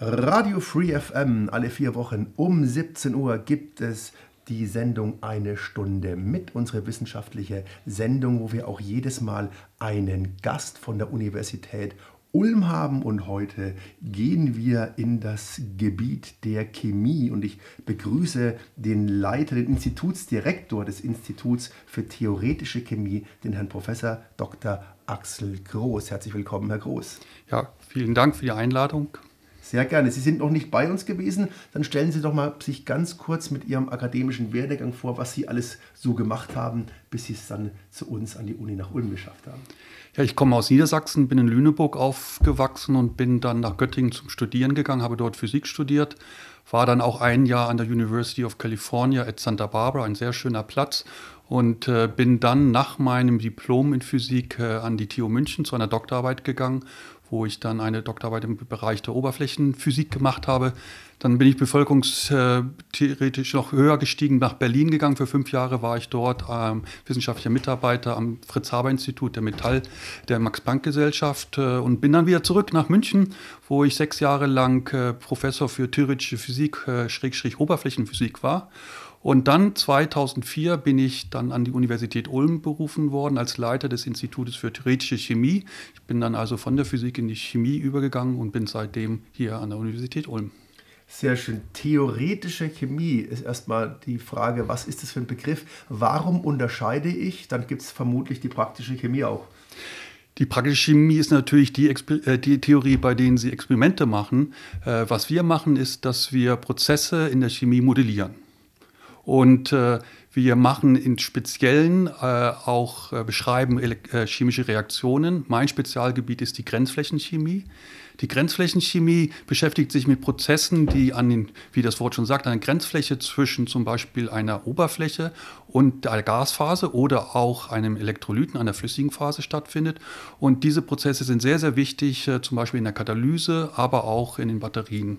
Radio Free FM, alle vier Wochen um 17 Uhr gibt es die Sendung Eine Stunde mit, unsere wissenschaftliche Sendung, wo wir auch jedes Mal einen Gast von der Universität Ulm haben und heute gehen wir in das Gebiet der Chemie und ich begrüße den Leiter, den Institutsdirektor des Instituts für theoretische Chemie, den Herrn Professor Dr. Axel Groß. Herzlich willkommen, Herr Groß. Ja, vielen Dank für die Einladung. Sehr gerne. Sie sind noch nicht bei uns gewesen. Dann stellen Sie doch mal sich ganz kurz mit Ihrem akademischen Werdegang vor, was Sie alles so gemacht haben, bis Sie es dann zu uns an die Uni nach Ulm geschafft haben. Ja, ich komme aus Niedersachsen, bin in Lüneburg aufgewachsen und bin dann nach Göttingen zum Studieren gegangen, habe dort Physik studiert, war dann auch ein Jahr an der University of California at Santa Barbara, ein sehr schöner Platz und äh, bin dann nach meinem Diplom in Physik äh, an die TU München zu einer Doktorarbeit gegangen wo ich dann eine Doktorarbeit im Bereich der Oberflächenphysik gemacht habe. Dann bin ich bevölkerungstheoretisch noch höher gestiegen, nach Berlin gegangen. Für fünf Jahre war ich dort ähm, wissenschaftlicher Mitarbeiter am Fritz-Haber-Institut der Metall der Max-Planck-Gesellschaft äh, und bin dann wieder zurück nach München, wo ich sechs Jahre lang äh, Professor für theoretische Physik, äh, Schrägstrich Oberflächenphysik war und dann 2004 bin ich dann an die Universität Ulm berufen worden als Leiter des Institutes für theoretische Chemie. Ich bin dann also von der Physik in die Chemie übergegangen und bin seitdem hier an der Universität Ulm. Sehr schön. Theoretische Chemie ist erstmal die Frage, was ist das für ein Begriff? Warum unterscheide ich? Dann gibt es vermutlich die praktische Chemie auch. Die praktische Chemie ist natürlich die, äh, die, Theorie, bei denen Sie Experimente machen. Äh, was wir machen, ist, dass wir Prozesse in der Chemie modellieren. Und äh, wir machen in Speziellen äh, auch äh, beschreiben äh, chemische Reaktionen. Mein Spezialgebiet ist die Grenzflächenchemie. Die Grenzflächenchemie beschäftigt sich mit Prozessen, die an den, wie das Wort schon sagt, an der Grenzfläche zwischen zum Beispiel einer Oberfläche und der Gasphase oder auch einem Elektrolyten, einer flüssigen Phase stattfindet. Und diese Prozesse sind sehr, sehr wichtig, äh, zum Beispiel in der Katalyse, aber auch in den Batterien.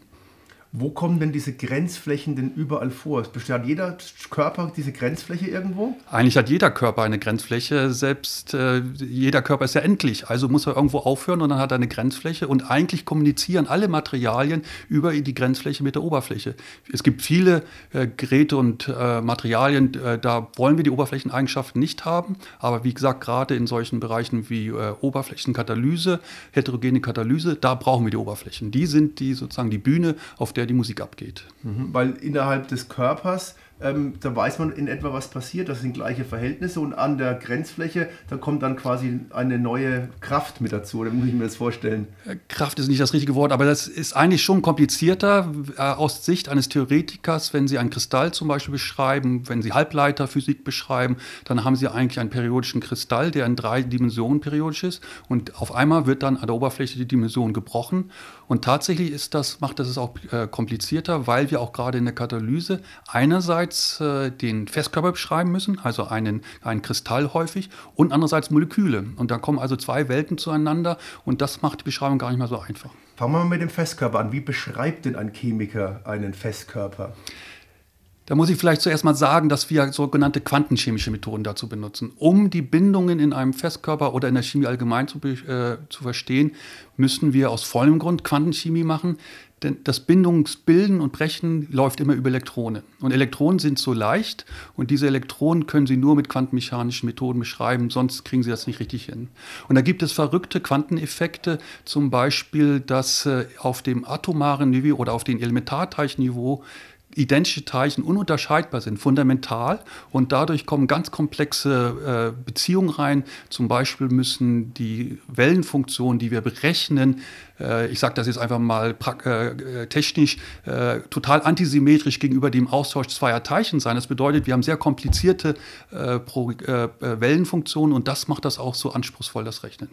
Wo kommen denn diese Grenzflächen denn überall vor? Besteht jeder Körper diese Grenzfläche irgendwo? Eigentlich hat jeder Körper eine Grenzfläche. Selbst äh, jeder Körper ist ja endlich. Also muss er irgendwo aufhören und dann hat er eine Grenzfläche. Und eigentlich kommunizieren alle Materialien über die Grenzfläche mit der Oberfläche. Es gibt viele äh, Geräte und äh, Materialien, äh, da wollen wir die Oberflächeneigenschaften nicht haben. Aber wie gesagt, gerade in solchen Bereichen wie äh, Oberflächenkatalyse, heterogene Katalyse, da brauchen wir die Oberflächen. Die sind die sozusagen die Bühne, auf der die Musik abgeht. Mhm, weil innerhalb des Körpers ähm, da weiß man in etwa, was passiert. Das sind gleiche Verhältnisse und an der Grenzfläche, da kommt dann quasi eine neue Kraft mit dazu. Oder muss ich mir das vorstellen? Äh, Kraft ist nicht das richtige Wort, aber das ist eigentlich schon komplizierter äh, aus Sicht eines Theoretikers. Wenn Sie einen Kristall zum Beispiel beschreiben, wenn Sie Halbleiterphysik beschreiben, dann haben Sie eigentlich einen periodischen Kristall, der in drei Dimensionen periodisch ist. Und auf einmal wird dann an der Oberfläche die Dimension gebrochen. Und tatsächlich ist das, macht das es auch äh, komplizierter, weil wir auch gerade in der Katalyse einerseits einerseits äh, den Festkörper beschreiben müssen, also einen, einen Kristall häufig, und andererseits Moleküle. Und da kommen also zwei Welten zueinander und das macht die Beschreibung gar nicht mehr so einfach. Fangen wir mal mit dem Festkörper an. Wie beschreibt denn ein Chemiker einen Festkörper? Da muss ich vielleicht zuerst mal sagen, dass wir sogenannte quantenchemische Methoden dazu benutzen. Um die Bindungen in einem Festkörper oder in der Chemie allgemein zu, äh, zu verstehen, müssen wir aus vollem Grund Quantenchemie machen. Denn das Bindungsbilden und Brechen läuft immer über Elektronen. Und Elektronen sind so leicht und diese Elektronen können Sie nur mit quantenmechanischen Methoden beschreiben, sonst kriegen Sie das nicht richtig hin. Und da gibt es verrückte Quanteneffekte, zum Beispiel, dass äh, auf dem atomaren Niveau oder auf dem Elementarteilchenniveau identische Teilchen ununterscheidbar sind, fundamental. Und dadurch kommen ganz komplexe äh, Beziehungen rein. Zum Beispiel müssen die Wellenfunktionen, die wir berechnen, äh, ich sage das jetzt einfach mal äh, äh, technisch, äh, total antisymmetrisch gegenüber dem Austausch zweier Teilchen sein. Das bedeutet, wir haben sehr komplizierte äh, Pro, Wellenfunktionen und das macht das auch so anspruchsvoll, das Rechnen.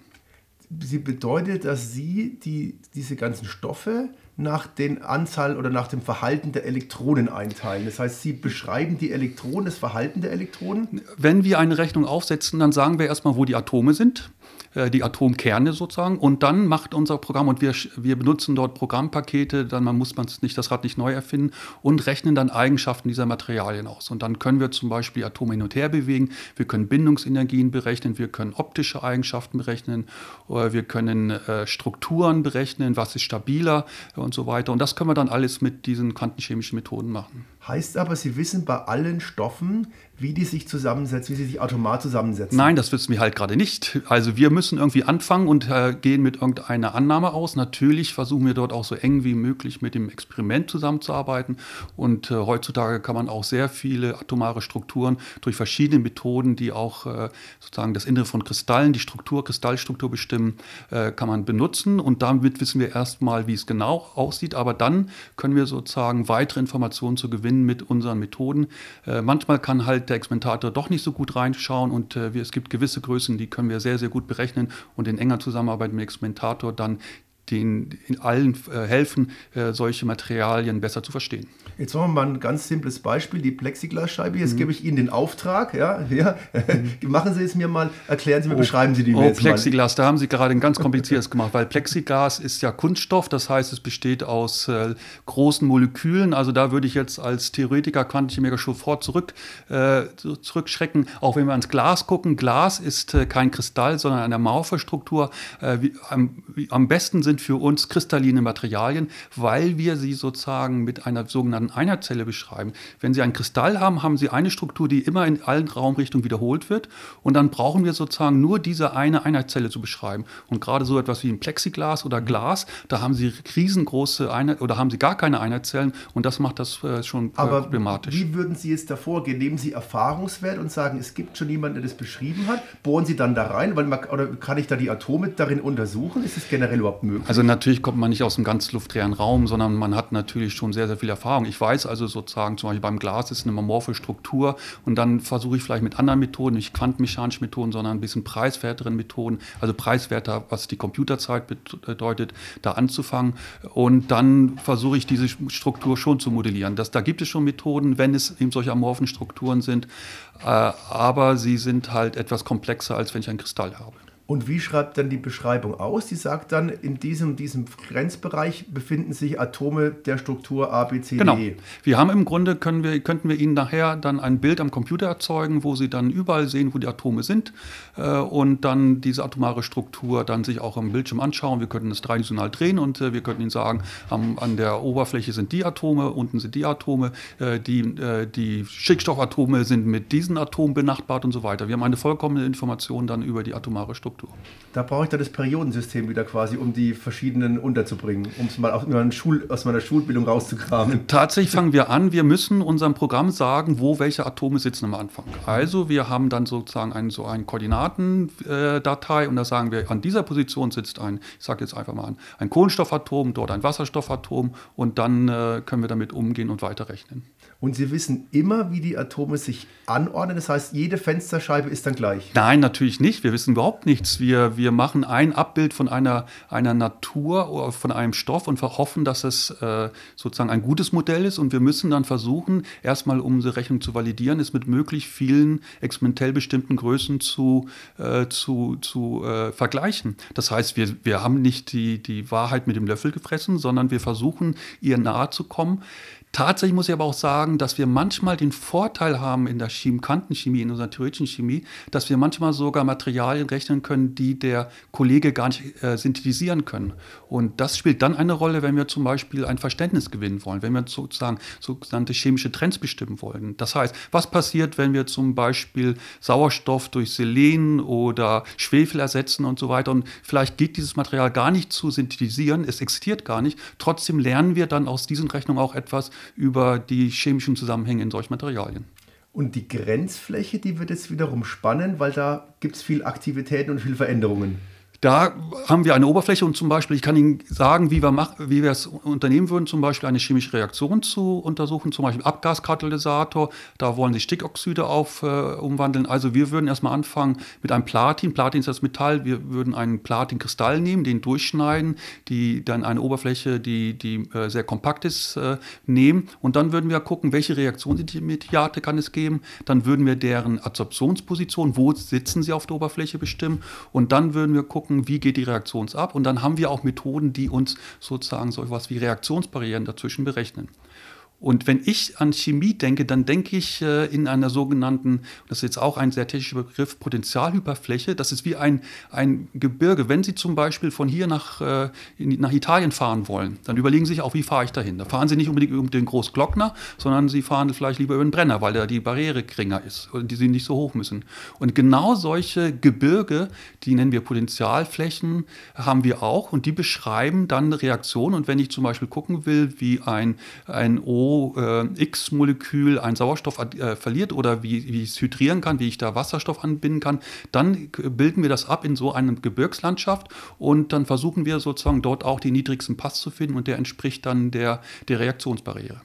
Sie bedeutet, dass Sie die, diese ganzen Stoffe nach den Anzahl oder nach dem Verhalten der Elektronen einteilen. Das heißt, Sie beschreiben die Elektronen, das Verhalten der Elektronen? Wenn wir eine Rechnung aufsetzen, dann sagen wir erstmal, wo die Atome sind. Äh, die Atomkerne sozusagen. Und dann macht unser Programm, und wir, wir benutzen dort Programmpakete, dann man muss man nicht das Rad nicht neu erfinden und rechnen dann Eigenschaften dieser Materialien aus. Und dann können wir zum Beispiel Atome hin und her bewegen, wir können Bindungsenergien berechnen, wir können optische Eigenschaften berechnen, wir können äh, Strukturen berechnen, was ist stabiler und so weiter. Und das können wir dann alles mit diesen quantenchemischen Methoden machen. Heißt aber, Sie wissen bei allen Stoffen, wie die sich zusammensetzen, wie sie sich automatisch zusammensetzen. Nein, das wissen wir halt gerade nicht. Also wir müssen irgendwie anfangen und äh, gehen mit irgendeiner Annahme aus. Natürlich versuchen wir dort auch so eng wie möglich mit dem Experiment zusammenzuarbeiten. Und äh, heutzutage kann man auch sehr viele atomare Strukturen durch verschiedene Methoden, die auch äh, sozusagen das Innere von Kristallen, die Struktur, Kristallstruktur bestimmen, äh, kann man benutzen. Und damit wissen wir erstmal, wie es genau aussieht. Aber dann können wir sozusagen weitere Informationen zu gewinnen mit unseren Methoden. Äh, manchmal kann halt der Experimentator doch nicht so gut reinschauen und äh, wir, es gibt gewisse Größen, die können wir sehr, sehr gut berechnen und in enger Zusammenarbeit mit dem Experimentator dann den in allen äh, helfen, äh, solche Materialien besser zu verstehen. Jetzt machen wir mal ein ganz simples Beispiel, die Plexiglasscheibe. Jetzt mhm. gebe ich Ihnen den Auftrag. Ja, ja. Mhm. Machen Sie es mir mal, erklären Sie mir, oh, beschreiben Sie die mir oh, Plexiglas, mal. da haben Sie gerade ein ganz kompliziertes gemacht, weil Plexiglas ist ja Kunststoff, das heißt, es besteht aus äh, großen Molekülen. Also da würde ich jetzt als Theoretiker, Quantenchemiker sofort zurück, äh, zurückschrecken. Auch wenn wir ans Glas gucken, Glas ist äh, kein Kristall, sondern eine Morphe-Struktur. Äh, am, am besten sind für uns kristalline Materialien, weil wir sie sozusagen mit einer sogenannten Einheitszelle beschreiben. Wenn Sie einen Kristall haben, haben Sie eine Struktur, die immer in allen Raumrichtungen wiederholt wird. Und dann brauchen wir sozusagen nur diese eine Einheitszelle zu beschreiben. Und gerade so etwas wie ein Plexiglas oder Glas, da haben Sie riesengroße Einheit oder haben Sie gar keine Einheitszellen. Und das macht das äh, schon äh, Aber problematisch. Wie würden Sie jetzt davor gehen? Nehmen Sie Erfahrungswert und sagen, es gibt schon jemanden, der das beschrieben hat? Bohren Sie dann da rein? Weil man, oder kann ich da die Atome darin untersuchen? Ist es generell überhaupt möglich? Also natürlich kommt man nicht aus einem ganz luftleeren Raum, sondern man hat natürlich schon sehr, sehr viel Erfahrung. Ich weiß also sozusagen, zum Beispiel beim Glas ist eine amorphe Struktur und dann versuche ich vielleicht mit anderen Methoden, nicht quantenmechanischen Methoden, sondern ein bisschen preiswerteren Methoden, also preiswerter, was die Computerzeit bedeutet, da anzufangen. Und dann versuche ich diese Struktur schon zu modellieren. Das, da gibt es schon Methoden, wenn es eben solche amorphen Strukturen sind, äh, aber sie sind halt etwas komplexer, als wenn ich einen Kristall habe. Und wie schreibt dann die Beschreibung aus? Die sagt dann, in diesem, diesem Grenzbereich befinden sich Atome der Struktur A, B, C, genau. D. E. Wir haben im Grunde, können wir, könnten wir Ihnen nachher dann ein Bild am Computer erzeugen, wo Sie dann überall sehen, wo die Atome sind äh, und dann diese atomare Struktur dann sich auch am Bildschirm anschauen. Wir könnten das dreidimensional drehen und äh, wir könnten Ihnen sagen, am, an der Oberfläche sind die Atome, unten sind die Atome, äh, die, äh, die Stickstoffatome sind mit diesen Atomen benachbart und so weiter. Wir haben eine vollkommene Information dann über die atomare Struktur. Struktur. Da brauche ich dann das Periodensystem wieder quasi, um die verschiedenen unterzubringen, um es mal aus meiner, Schul, aus meiner Schulbildung rauszukramen. Tatsächlich fangen wir an, wir müssen unserem Programm sagen, wo welche Atome sitzen am Anfang. Also wir haben dann sozusagen ein, so eine Koordinatendatei und da sagen wir, an dieser Position sitzt ein, ich sage jetzt einfach mal ein, ein Kohlenstoffatom, dort ein Wasserstoffatom und dann äh, können wir damit umgehen und weiterrechnen. Und Sie wissen immer, wie die Atome sich anordnen. Das heißt, jede Fensterscheibe ist dann gleich. Nein, natürlich nicht. Wir wissen überhaupt nichts. Wir, wir machen ein Abbild von einer, einer Natur oder von einem Stoff und hoffen, dass es äh, sozusagen ein gutes Modell ist. Und wir müssen dann versuchen, erstmal, um unsere Rechnung zu validieren, es mit möglichst vielen experimentell bestimmten Größen zu, äh, zu, zu äh, vergleichen. Das heißt, wir, wir haben nicht die, die Wahrheit mit dem Löffel gefressen, sondern wir versuchen, ihr nahe zu kommen. Tatsächlich muss ich aber auch sagen, dass wir manchmal den Vorteil haben in der Chemie, Quantenchemie, in unserer theoretischen Chemie, dass wir manchmal sogar Materialien rechnen können, die der Kollege gar nicht äh, synthetisieren können. Und das spielt dann eine Rolle, wenn wir zum Beispiel ein Verständnis gewinnen wollen, wenn wir sozusagen sogenannte chemische Trends bestimmen wollen. Das heißt, was passiert, wenn wir zum Beispiel Sauerstoff durch Selen oder Schwefel ersetzen und so weiter und vielleicht geht dieses Material gar nicht zu synthetisieren, es existiert gar nicht. Trotzdem lernen wir dann aus diesen Rechnungen auch etwas über die chemischen Zusammenhänge in solchen Materialien. Und die Grenzfläche, die wird jetzt wiederum spannend, weil da gibt es viel Aktivitäten und viel Veränderungen. Da haben wir eine Oberfläche und zum Beispiel, ich kann Ihnen sagen, wie wir, mach, wie wir es unternehmen würden, zum Beispiel eine chemische Reaktion zu untersuchen, zum Beispiel Abgaskatalysator. Da wollen Sie Stickoxide auf, äh, umwandeln. Also wir würden erstmal anfangen mit einem Platin. Platin ist das Metall. Wir würden einen Platinkristall nehmen, den durchschneiden, die dann eine Oberfläche, die, die äh, sehr kompakt ist, äh, nehmen. Und dann würden wir gucken, welche Reaktionsmediate kann es geben. Dann würden wir deren Adsorptionsposition, wo sitzen sie auf der Oberfläche bestimmen. Und dann würden wir gucken, gucken, wie geht die Reaktion ab. Und dann haben wir auch Methoden, die uns sozusagen so etwas wie Reaktionsbarrieren dazwischen berechnen. Und wenn ich an Chemie denke, dann denke ich äh, in einer sogenannten, das ist jetzt auch ein sehr technischer Begriff, Potentialhyperfläche. Das ist wie ein, ein Gebirge. Wenn Sie zum Beispiel von hier nach, äh, nach Italien fahren wollen, dann überlegen Sie sich auch, wie fahre ich dahin. Da fahren Sie nicht unbedingt über den Großglockner, sondern Sie fahren vielleicht lieber über den Brenner, weil da die Barriere geringer ist und die Sie nicht so hoch müssen. Und genau solche Gebirge, die nennen wir Potentialflächen, haben wir auch und die beschreiben dann Reaktionen. Und wenn ich zum Beispiel gucken will, wie ein, ein O äh, X-Molekül einen Sauerstoff äh, verliert oder wie, wie ich es hydrieren kann, wie ich da Wasserstoff anbinden kann, dann bilden wir das ab in so einer Gebirgslandschaft und dann versuchen wir sozusagen dort auch den niedrigsten Pass zu finden und der entspricht dann der, der Reaktionsbarriere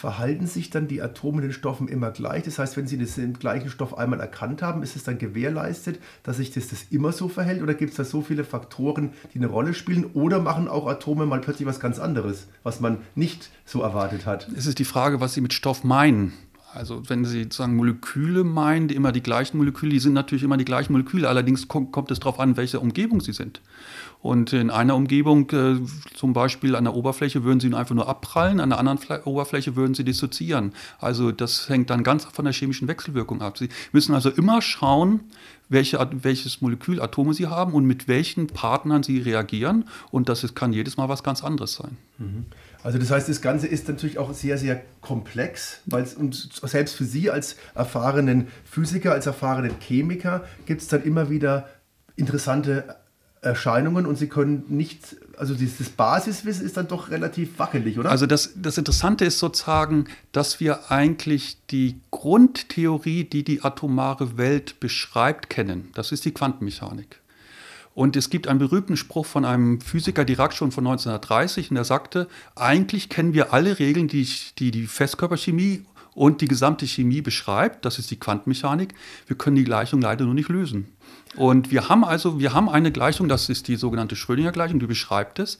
verhalten sich dann die Atome in den Stoffen immer gleich? Das heißt, wenn Sie den gleichen Stoff einmal erkannt haben, ist es dann gewährleistet, dass sich das, das immer so verhält? Oder gibt es da so viele Faktoren, die eine Rolle spielen? Oder machen auch Atome mal plötzlich was ganz anderes, was man nicht so erwartet hat? Es ist die Frage, was Sie mit Stoff meinen. Also wenn Sie sozusagen Moleküle meinen, die immer die gleichen Moleküle, die sind natürlich immer die gleichen Moleküle, allerdings kommt, kommt es darauf an, welche Umgebung sie sind. Und in einer Umgebung, äh, zum Beispiel an der Oberfläche, würden sie einfach nur abprallen, an der anderen Fle Oberfläche würden sie dissoziieren. Also das hängt dann ganz von der chemischen Wechselwirkung ab. Sie müssen also immer schauen, welche, welches Molekül Atome sie haben und mit welchen Partnern sie reagieren. Und das ist, kann jedes Mal was ganz anderes sein. Mhm. Also das heißt, das Ganze ist natürlich auch sehr, sehr komplex, weil selbst für Sie als erfahrenen Physiker, als erfahrenen Chemiker gibt es dann immer wieder interessante Erscheinungen und sie können nicht, also dieses Basiswissen ist dann doch relativ wackelig, oder? Also das, das Interessante ist sozusagen, dass wir eigentlich die Grundtheorie, die die atomare Welt beschreibt, kennen. Das ist die Quantenmechanik. Und es gibt einen berühmten Spruch von einem Physiker Dirac schon von 1930 und er sagte, eigentlich kennen wir alle Regeln, die die, die Festkörperchemie und die gesamte Chemie beschreibt, das ist die Quantenmechanik. Wir können die Gleichung leider nur nicht lösen. Und wir haben also, wir haben eine Gleichung, das ist die sogenannte Schrödinger-Gleichung, die beschreibt es.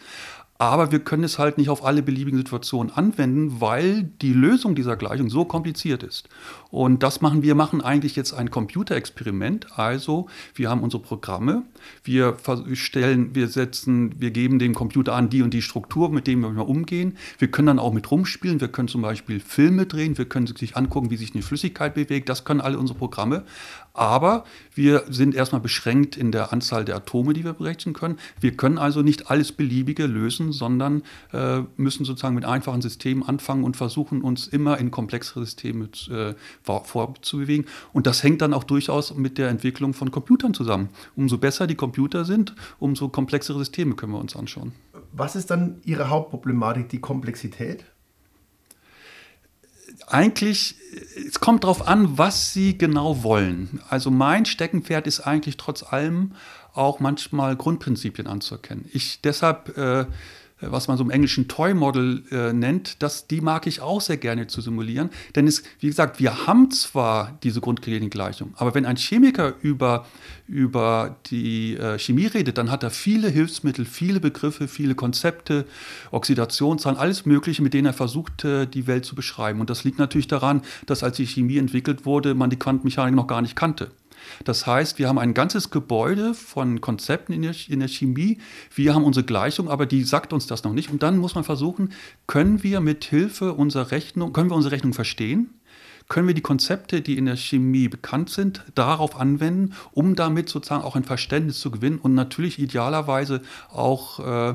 Aber wir können es halt nicht auf alle beliebigen Situationen anwenden, weil die Lösung dieser Gleichung so kompliziert ist. Und das machen wir, machen eigentlich jetzt ein Computerexperiment. Also wir haben unsere Programme, wir stellen, wir setzen, wir geben dem Computer an die und die Struktur, mit denen wir umgehen. Wir können dann auch mit rumspielen. Wir können zum Beispiel Filme drehen. Wir können sich angucken, wie sich eine Flüssigkeit bewegt. Das können alle unsere Programme. Aber wir sind erstmal beschränkt in der Anzahl der Atome, die wir berechnen können. Wir können also nicht alles Beliebige lösen, sondern äh, müssen sozusagen mit einfachen Systemen anfangen und versuchen, uns immer in komplexere Systeme äh, vorzubewegen. Und das hängt dann auch durchaus mit der Entwicklung von Computern zusammen. Umso besser die Computer sind, umso komplexere Systeme können wir uns anschauen. Was ist dann Ihre Hauptproblematik, die Komplexität? Eigentlich, es kommt darauf an, was Sie genau wollen. Also mein Steckenpferd ist eigentlich trotz allem auch manchmal Grundprinzipien anzuerkennen. Ich deshalb äh, was man so im englischen Toy Model äh, nennt, das, die mag ich auch sehr gerne zu simulieren. Denn es, wie gesagt, wir haben zwar diese Grundgleichung, aber wenn ein Chemiker über, über die äh, Chemie redet, dann hat er viele Hilfsmittel, viele Begriffe, viele Konzepte, Oxidationszahlen, alles Mögliche, mit denen er versucht, äh, die Welt zu beschreiben. Und das liegt natürlich daran, dass als die Chemie entwickelt wurde, man die Quantenmechanik noch gar nicht kannte. Das heißt, wir haben ein ganzes Gebäude von Konzepten in der, in der Chemie. Wir haben unsere Gleichung, aber die sagt uns das noch nicht. Und dann muss man versuchen, können wir mit Hilfe unserer Rechnung, können wir unsere Rechnung verstehen? können wir die Konzepte, die in der Chemie bekannt sind, darauf anwenden, um damit sozusagen auch ein Verständnis zu gewinnen und natürlich idealerweise auch äh,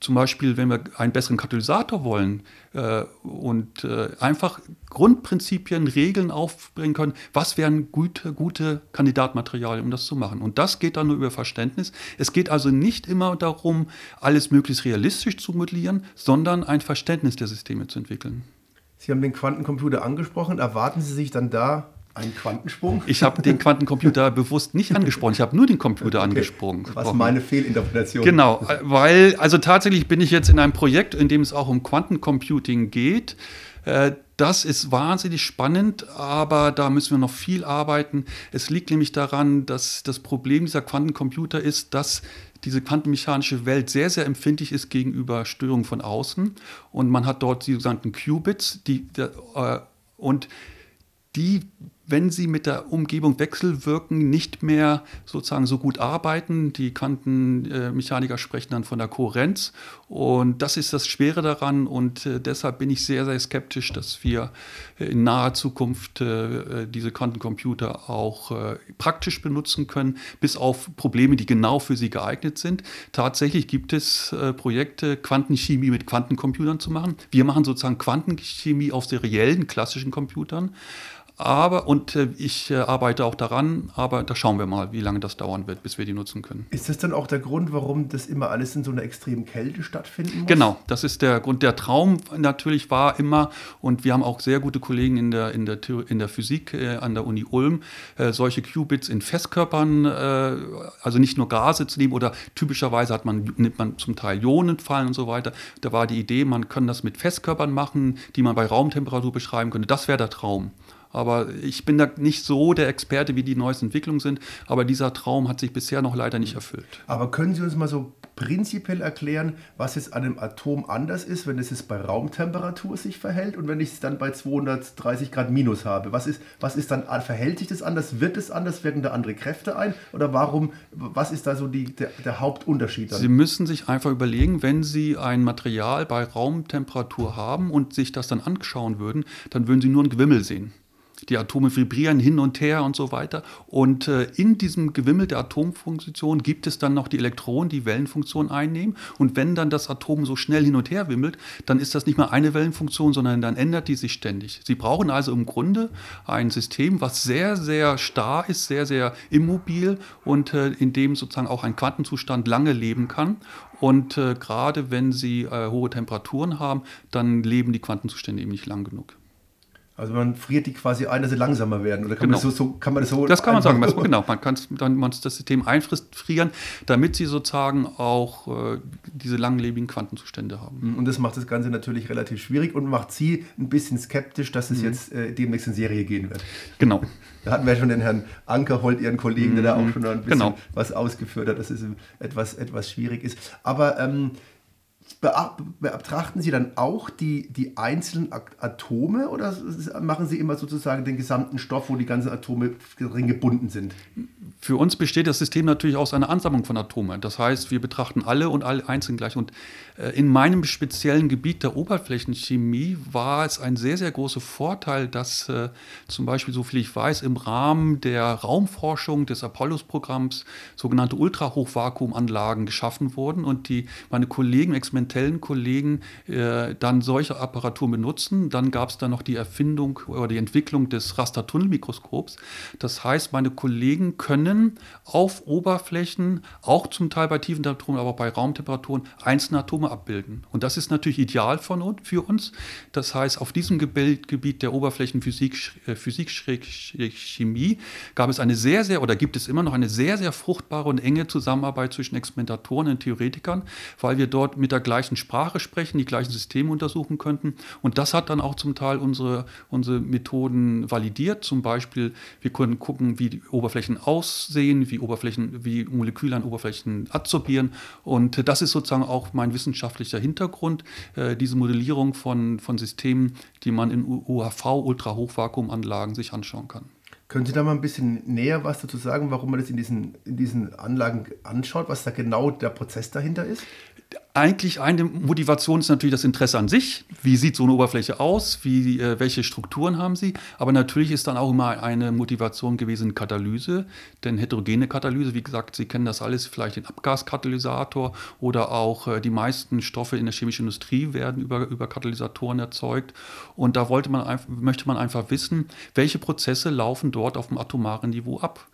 zum Beispiel, wenn wir einen besseren Katalysator wollen äh, und äh, einfach Grundprinzipien, Regeln aufbringen können, was wären gute, gute Kandidatmaterialien, um das zu machen. Und das geht dann nur über Verständnis. Es geht also nicht immer darum, alles möglichst realistisch zu modellieren, sondern ein Verständnis der Systeme zu entwickeln. Sie haben den Quantencomputer angesprochen. Erwarten Sie sich dann da Ein Quantensprung? Ich habe den Quantencomputer bewusst nicht angesprochen. Ich habe nur den Computer okay. angesprochen. Was meine Fehlinterpretation. Genau, weil, also tatsächlich bin ich jetzt in einem Projekt, in dem es auch um Quantencomputing geht. Äh, das ist wahnsinnig spannend, aber da müssen wir noch viel arbeiten. Es liegt nämlich daran, dass das Problem dieser Quantencomputer ist, dass diese quantenmechanische Welt sehr, sehr empfindlich ist gegenüber Störungen von außen. Und man hat dort die sogenannten Qubits, die, äh, und die wenn sie mit der Umgebung wechselwirken, nicht mehr sozusagen so gut arbeiten. Die Quantenmechaniker sprechen dann von der Kohärenz. Und das ist das Schwere daran. Und äh, deshalb bin ich sehr, sehr skeptisch, dass wir in naher Zukunft äh, diese Quantencomputer auch äh, praktisch benutzen können, bis auf Probleme, die genau für sie geeignet sind. Tatsächlich gibt es Projekte, Quantenchemie mit Quantencomputern zu machen. Wir machen sozusagen Quantenchemie auf seriellen, klassischen Computern. Aber, und äh, ich äh, arbeite auch daran, aber da schauen wir mal, wie lange das dauern wird, bis wir die nutzen können. Ist das dann auch der Grund, warum das immer alles in so einer extremen Kälte stattfinden muss? Genau, das ist der Grund. Der Traum natürlich war immer, und wir haben auch sehr gute Kollegen in der, in der, in der Physik äh, an der Uni Ulm, äh, solche Qubits in Festkörpern, äh, also nicht nur Gase zu nehmen oder typischerweise hat man, nimmt man zum Teil Ionenfallen und so weiter. Da war die Idee, man kann das mit Festkörpern machen, die man bei Raumtemperatur beschreiben könnte. Das wäre der Traum. Aber ich bin da nicht so der Experte, wie die neuesten Entwicklungen sind. Aber dieser Traum hat sich bisher noch leider nicht erfüllt. Aber können Sie uns mal so prinzipiell erklären, was jetzt an einem Atom anders ist, wenn es jetzt bei Raumtemperatur sich verhält und wenn ich es dann bei 230 Grad minus habe? Was ist, was ist dann, verhält sich das anders? Wird es anders? Wirken da andere Kräfte ein? Oder warum, was ist da so die, der, der Hauptunterschied? Dann? Sie müssen sich einfach überlegen, wenn Sie ein Material bei Raumtemperatur haben und sich das dann anschauen würden, dann würden Sie nur ein Gewimmel sehen. Die Atome vibrieren hin und her und so weiter. Und äh, in diesem Gewimmel der Atomfunktion gibt es dann noch die Elektronen, die Wellenfunktion einnehmen. Und wenn dann das Atom so schnell hin und her wimmelt, dann ist das nicht mehr eine Wellenfunktion, sondern dann ändert die sich ständig. Sie brauchen also im Grunde ein System, was sehr, sehr starr ist, sehr, sehr immobil und äh, in dem sozusagen auch ein Quantenzustand lange leben kann. Und äh, gerade wenn Sie äh, hohe Temperaturen haben, dann leben die Quantenzustände eben nicht lang genug. Also man friert die quasi ein, dass sie langsamer werden. Oder kann, genau. man, das so, so, kann man das so? Das kann man sagen. So? Genau, man kann dann man das System einfrieren, damit sie sozusagen auch äh, diese langlebigen Quantenzustände haben. Und das macht das Ganze natürlich relativ schwierig und macht Sie ein bisschen skeptisch, dass es mhm. jetzt äh, demnächst in Serie gehen wird. Genau. Da hatten wir schon den Herrn Ankerhold, Ihren Kollegen, der da auch mhm. schon ein bisschen genau. was ausgeführt hat, dass es etwas, etwas schwierig ist. Aber ähm, betrachten Sie dann auch die, die einzelnen Atome oder machen Sie immer sozusagen den gesamten Stoff, wo die ganzen Atome drin gebunden sind? Für uns besteht das System natürlich aus einer Ansammlung von Atomen. Das heißt, wir betrachten alle und alle einzeln gleich. Und in meinem speziellen Gebiet der Oberflächenchemie war es ein sehr, sehr großer Vorteil, dass äh, zum Beispiel, so viel ich weiß, im Rahmen der Raumforschung des Apollos-Programms sogenannte Ultrahochvakuumanlagen geschaffen wurden und die meine Kollegen, experimentellen Kollegen, äh, dann solche Apparaturen benutzen. Dann gab es dann noch die Erfindung oder die Entwicklung des Rastertunnelmikroskops. Das heißt, meine Kollegen können auf Oberflächen, auch zum Teil bei tiefen Temperaturen, aber auch bei Raumtemperaturen, einzelne Atome Atome abbilden. Und das ist natürlich ideal von für uns. Das heißt, auf diesem Gebiet der Oberflächenphysik, äh, Physik, Chemie gab es eine sehr, sehr, oder gibt es immer noch eine sehr, sehr fruchtbare und enge Zusammenarbeit zwischen Experimentatoren und Theoretikern, weil wir dort mit der gleichen Sprache sprechen, die gleichen Systeme untersuchen könnten. Und das hat dann auch zum Teil unsere, unsere Methoden validiert. Zum Beispiel, wir können gucken, wie Oberflächen aussehen, wie Oberflächen, wie Moleküle an Oberflächen absorbieren. Und das ist sozusagen auch mein wissenschaftliches wissenschaftlicher Hintergrund, äh, diese Modellierung von, von Systemen, die man in UHV, Ultrahochvakuumanlagen, sich anschauen kann. Können Sie da mal ein bisschen näher was dazu sagen, warum man das in diesen, in diesen Anlagen anschaut, was da genau der Prozess dahinter ist? Eigentlich eine Motivation ist natürlich das Interesse an sich. Wie sieht so eine Oberfläche aus? Wie, äh, welche Strukturen haben sie? Aber natürlich ist dann auch immer eine Motivation gewesen Katalyse. Denn heterogene Katalyse, wie gesagt, Sie kennen das alles, vielleicht den Abgaskatalysator oder auch äh, die meisten Stoffe in der chemischen Industrie werden über, über Katalysatoren erzeugt. Und da wollte man, möchte man einfach wissen, welche Prozesse laufen dort auf dem atomaren Niveau ab?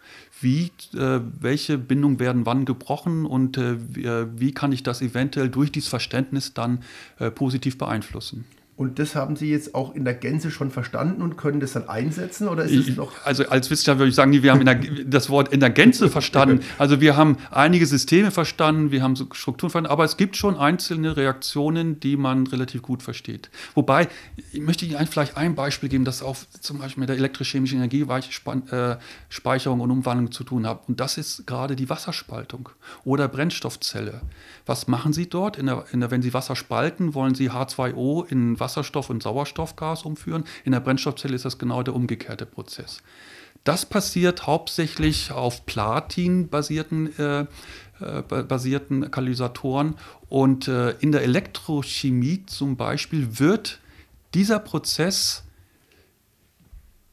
Wie, äh, welche Bindungen werden wann gebrochen und äh, wie, äh, wie kann ich das eventuell durch dieses Verständnis dann äh, positiv beeinflussen. Und das haben Sie jetzt auch in der Gänze schon verstanden und können das dann einsetzen oder ist es noch? Also als Wissenschaftler würde ich sagen, wir haben der, das Wort in der Gänze verstanden. Also wir haben einige Systeme verstanden, wir haben Strukturen verstanden, aber es gibt schon einzelne Reaktionen, die man relativ gut versteht. Wobei, ich möchte Ihnen vielleicht ein Beispiel geben, das auch zum Beispiel mit der elektrochemischen Energiespeicherung und Umwandlung zu tun hat. Und das ist gerade die Wasserspaltung oder Brennstoffzelle. Was machen Sie dort? In der, in der, wenn Sie Wasser spalten, wollen Sie H2O in Wasserstoff und Sauerstoffgas umführen. In der Brennstoffzelle ist das genau der umgekehrte Prozess. Das passiert hauptsächlich auf Platin-basierten äh, äh, basierten Katalysatoren. Und äh, in der Elektrochemie zum Beispiel wird dieser Prozess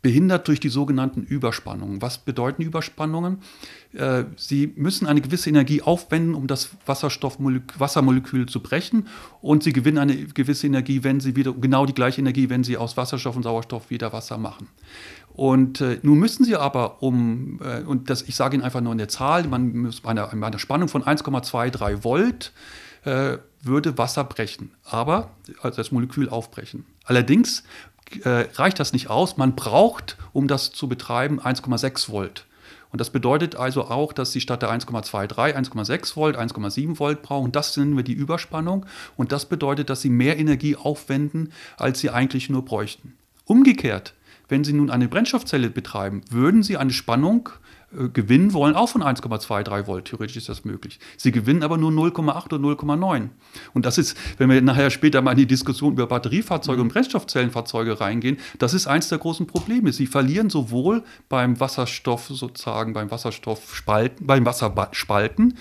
behindert durch die sogenannten Überspannungen. Was bedeuten Überspannungen? Äh, sie müssen eine gewisse Energie aufwenden, um das Wassermolekül zu brechen und sie gewinnen eine gewisse Energie, wenn sie wieder genau die gleiche Energie, wenn sie aus Wasserstoff und Sauerstoff wieder Wasser machen. Und äh, nun müssen sie aber um, äh, und das, ich sage Ihnen einfach nur eine Zahl, man muss bei einer, bei einer Spannung von 1,23 Volt äh, würde Wasser brechen, aber also das Molekül aufbrechen. Allerdings äh, reicht das nicht aus. Man braucht, um das zu betreiben, 1,6 Volt. Und das bedeutet also auch, dass Sie statt der 1,23 1,6 Volt, 1,7 Volt brauchen. Das nennen wir die Überspannung. Und das bedeutet, dass Sie mehr Energie aufwenden, als Sie eigentlich nur bräuchten. Umgekehrt, wenn Sie nun eine Brennstoffzelle betreiben, würden Sie eine Spannung gewinnen wollen, auch von 1,23 Volt. Theoretisch ist das möglich. Sie gewinnen aber nur 0,8 oder 0,9. Und das ist, wenn wir nachher später mal in die Diskussion über Batteriefahrzeuge mhm. und Brennstoffzellenfahrzeuge reingehen, das ist eins der großen Probleme. Sie verlieren sowohl beim Wasserstoff sozusagen, beim Wasserstoffspalten, beim Wasserspalten, äh,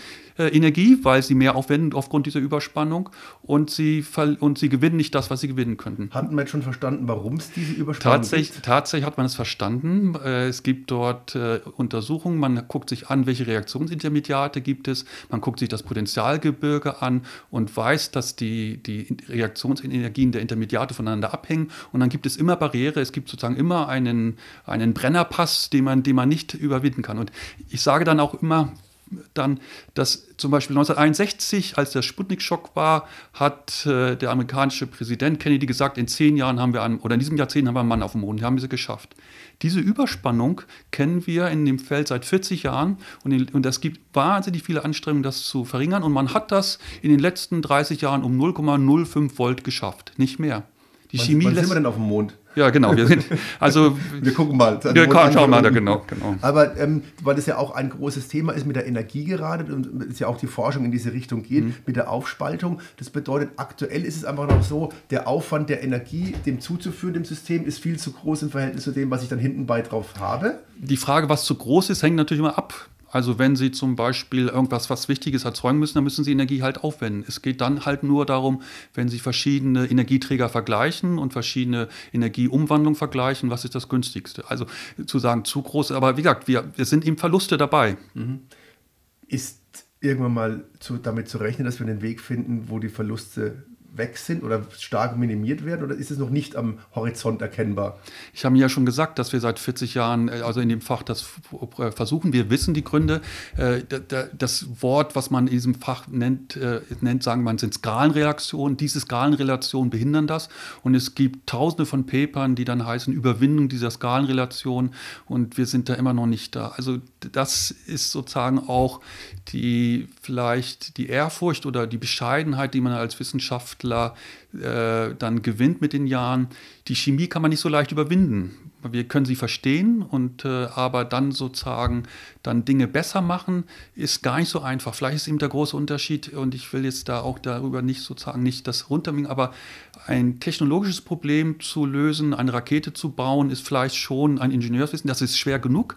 Energie, weil sie mehr aufwenden aufgrund dieser Überspannung und sie, und sie gewinnen nicht das, was sie gewinnen könnten. Hatten wir jetzt schon verstanden, warum es diese Überspannung tatsächlich, gibt? Tatsächlich hat man es verstanden. Äh, es gibt dort äh, Untersuchungen, man guckt sich an, welche Reaktionsintermediate gibt es, man guckt sich das Potentialgebirge an und weiß, dass die, die Reaktionsenergien der Intermediate voneinander abhängen und dann gibt es immer Barriere, es gibt sozusagen immer einen, einen Brennerpass, den man, den man nicht überwinden kann. Und ich sage dann auch immer, dann, dass zum Beispiel 1961, als der Sputnik-Schock war, hat äh, der amerikanische Präsident Kennedy gesagt, in zehn Jahren haben wir einen, oder in diesem Jahrzehnt haben wir einen Mann auf dem Mond, haben wir sie geschafft. Diese Überspannung kennen wir in dem Feld seit 40 Jahren und, in, und es gibt wahnsinnig viele Anstrengungen, das zu verringern und man hat das in den letzten 30 Jahren um 0,05 Volt geschafft, nicht mehr. Die wann, Chemie wann sind wir denn auf dem Mond? Ja, genau. Wir sind, also wir gucken mal. Wir kann, schauen mal, da, genau, genau. Aber ähm, weil das ja auch ein großes Thema ist mit der Energie gerade und es ja auch die Forschung in diese Richtung geht mhm. mit der Aufspaltung. Das bedeutet, aktuell ist es einfach noch so, der Aufwand der Energie, dem zuzuführen, dem System, ist viel zu groß im Verhältnis zu dem, was ich dann hinten bei drauf habe. Die Frage, was zu groß ist, hängt natürlich immer ab also wenn Sie zum Beispiel irgendwas, was Wichtiges erzeugen müssen, dann müssen Sie Energie halt aufwenden. Es geht dann halt nur darum, wenn Sie verschiedene Energieträger vergleichen und verschiedene Energieumwandlungen vergleichen, was ist das günstigste. Also zu sagen, zu groß, aber wie gesagt, wir, wir sind eben Verluste dabei. Mhm. Ist irgendwann mal zu, damit zu rechnen, dass wir einen Weg finden, wo die Verluste weg sind oder stark minimiert werden oder ist es noch nicht am Horizont erkennbar? Ich habe ja schon gesagt, dass wir seit 40 Jahren, äh, also in dem Fach, das versuchen. Wir wissen die Gründe. Äh, das Wort, was man in diesem Fach nennt, äh, nennt sagen man, sind Skalenreaktionen. Diese Skalenrelationen behindern das. Und es gibt tausende von Papern, die dann heißen Überwindung dieser Skalenrelation. Und wir sind da immer noch nicht da. Also das ist sozusagen auch die vielleicht die Ehrfurcht oder die Bescheidenheit, die man als Wissenschaftler äh, dann gewinnt mit den Jahren. Die Chemie kann man nicht so leicht überwinden. Wir können sie verstehen und äh, aber dann sozusagen dann Dinge besser machen, ist gar nicht so einfach. Vielleicht ist eben der große Unterschied und ich will jetzt da auch darüber nicht sozusagen nicht das runterminken, aber ein technologisches Problem zu lösen, eine Rakete zu bauen, ist vielleicht schon ein Ingenieurswissen, das ist schwer genug.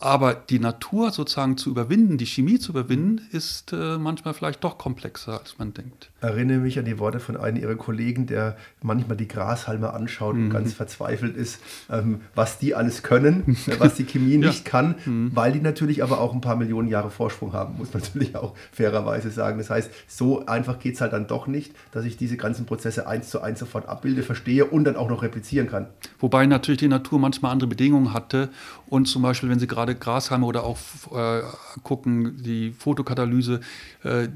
Aber die Natur sozusagen zu überwinden, die Chemie zu überwinden, ist äh, manchmal vielleicht doch komplexer, als man denkt. Erinnere mich an die Worte von einem Ihrer Kollegen, der manchmal die Grashalme anschaut mhm. und ganz verzweifelt ist, ähm, was die alles können, was die Chemie nicht ja. kann, mhm. weil die natürlich aber auch ein paar Millionen Jahre Vorsprung haben, muss man natürlich auch fairerweise sagen. Das heißt, so einfach geht es halt dann doch nicht, dass ich diese ganzen Prozesse eins zu eins sofort abbilde, verstehe und dann auch noch replizieren kann. Wobei natürlich die Natur manchmal andere Bedingungen hatte und zum Beispiel, wenn Sie gerade Grashalme oder auch äh, gucken, die Fotokatalyse, äh,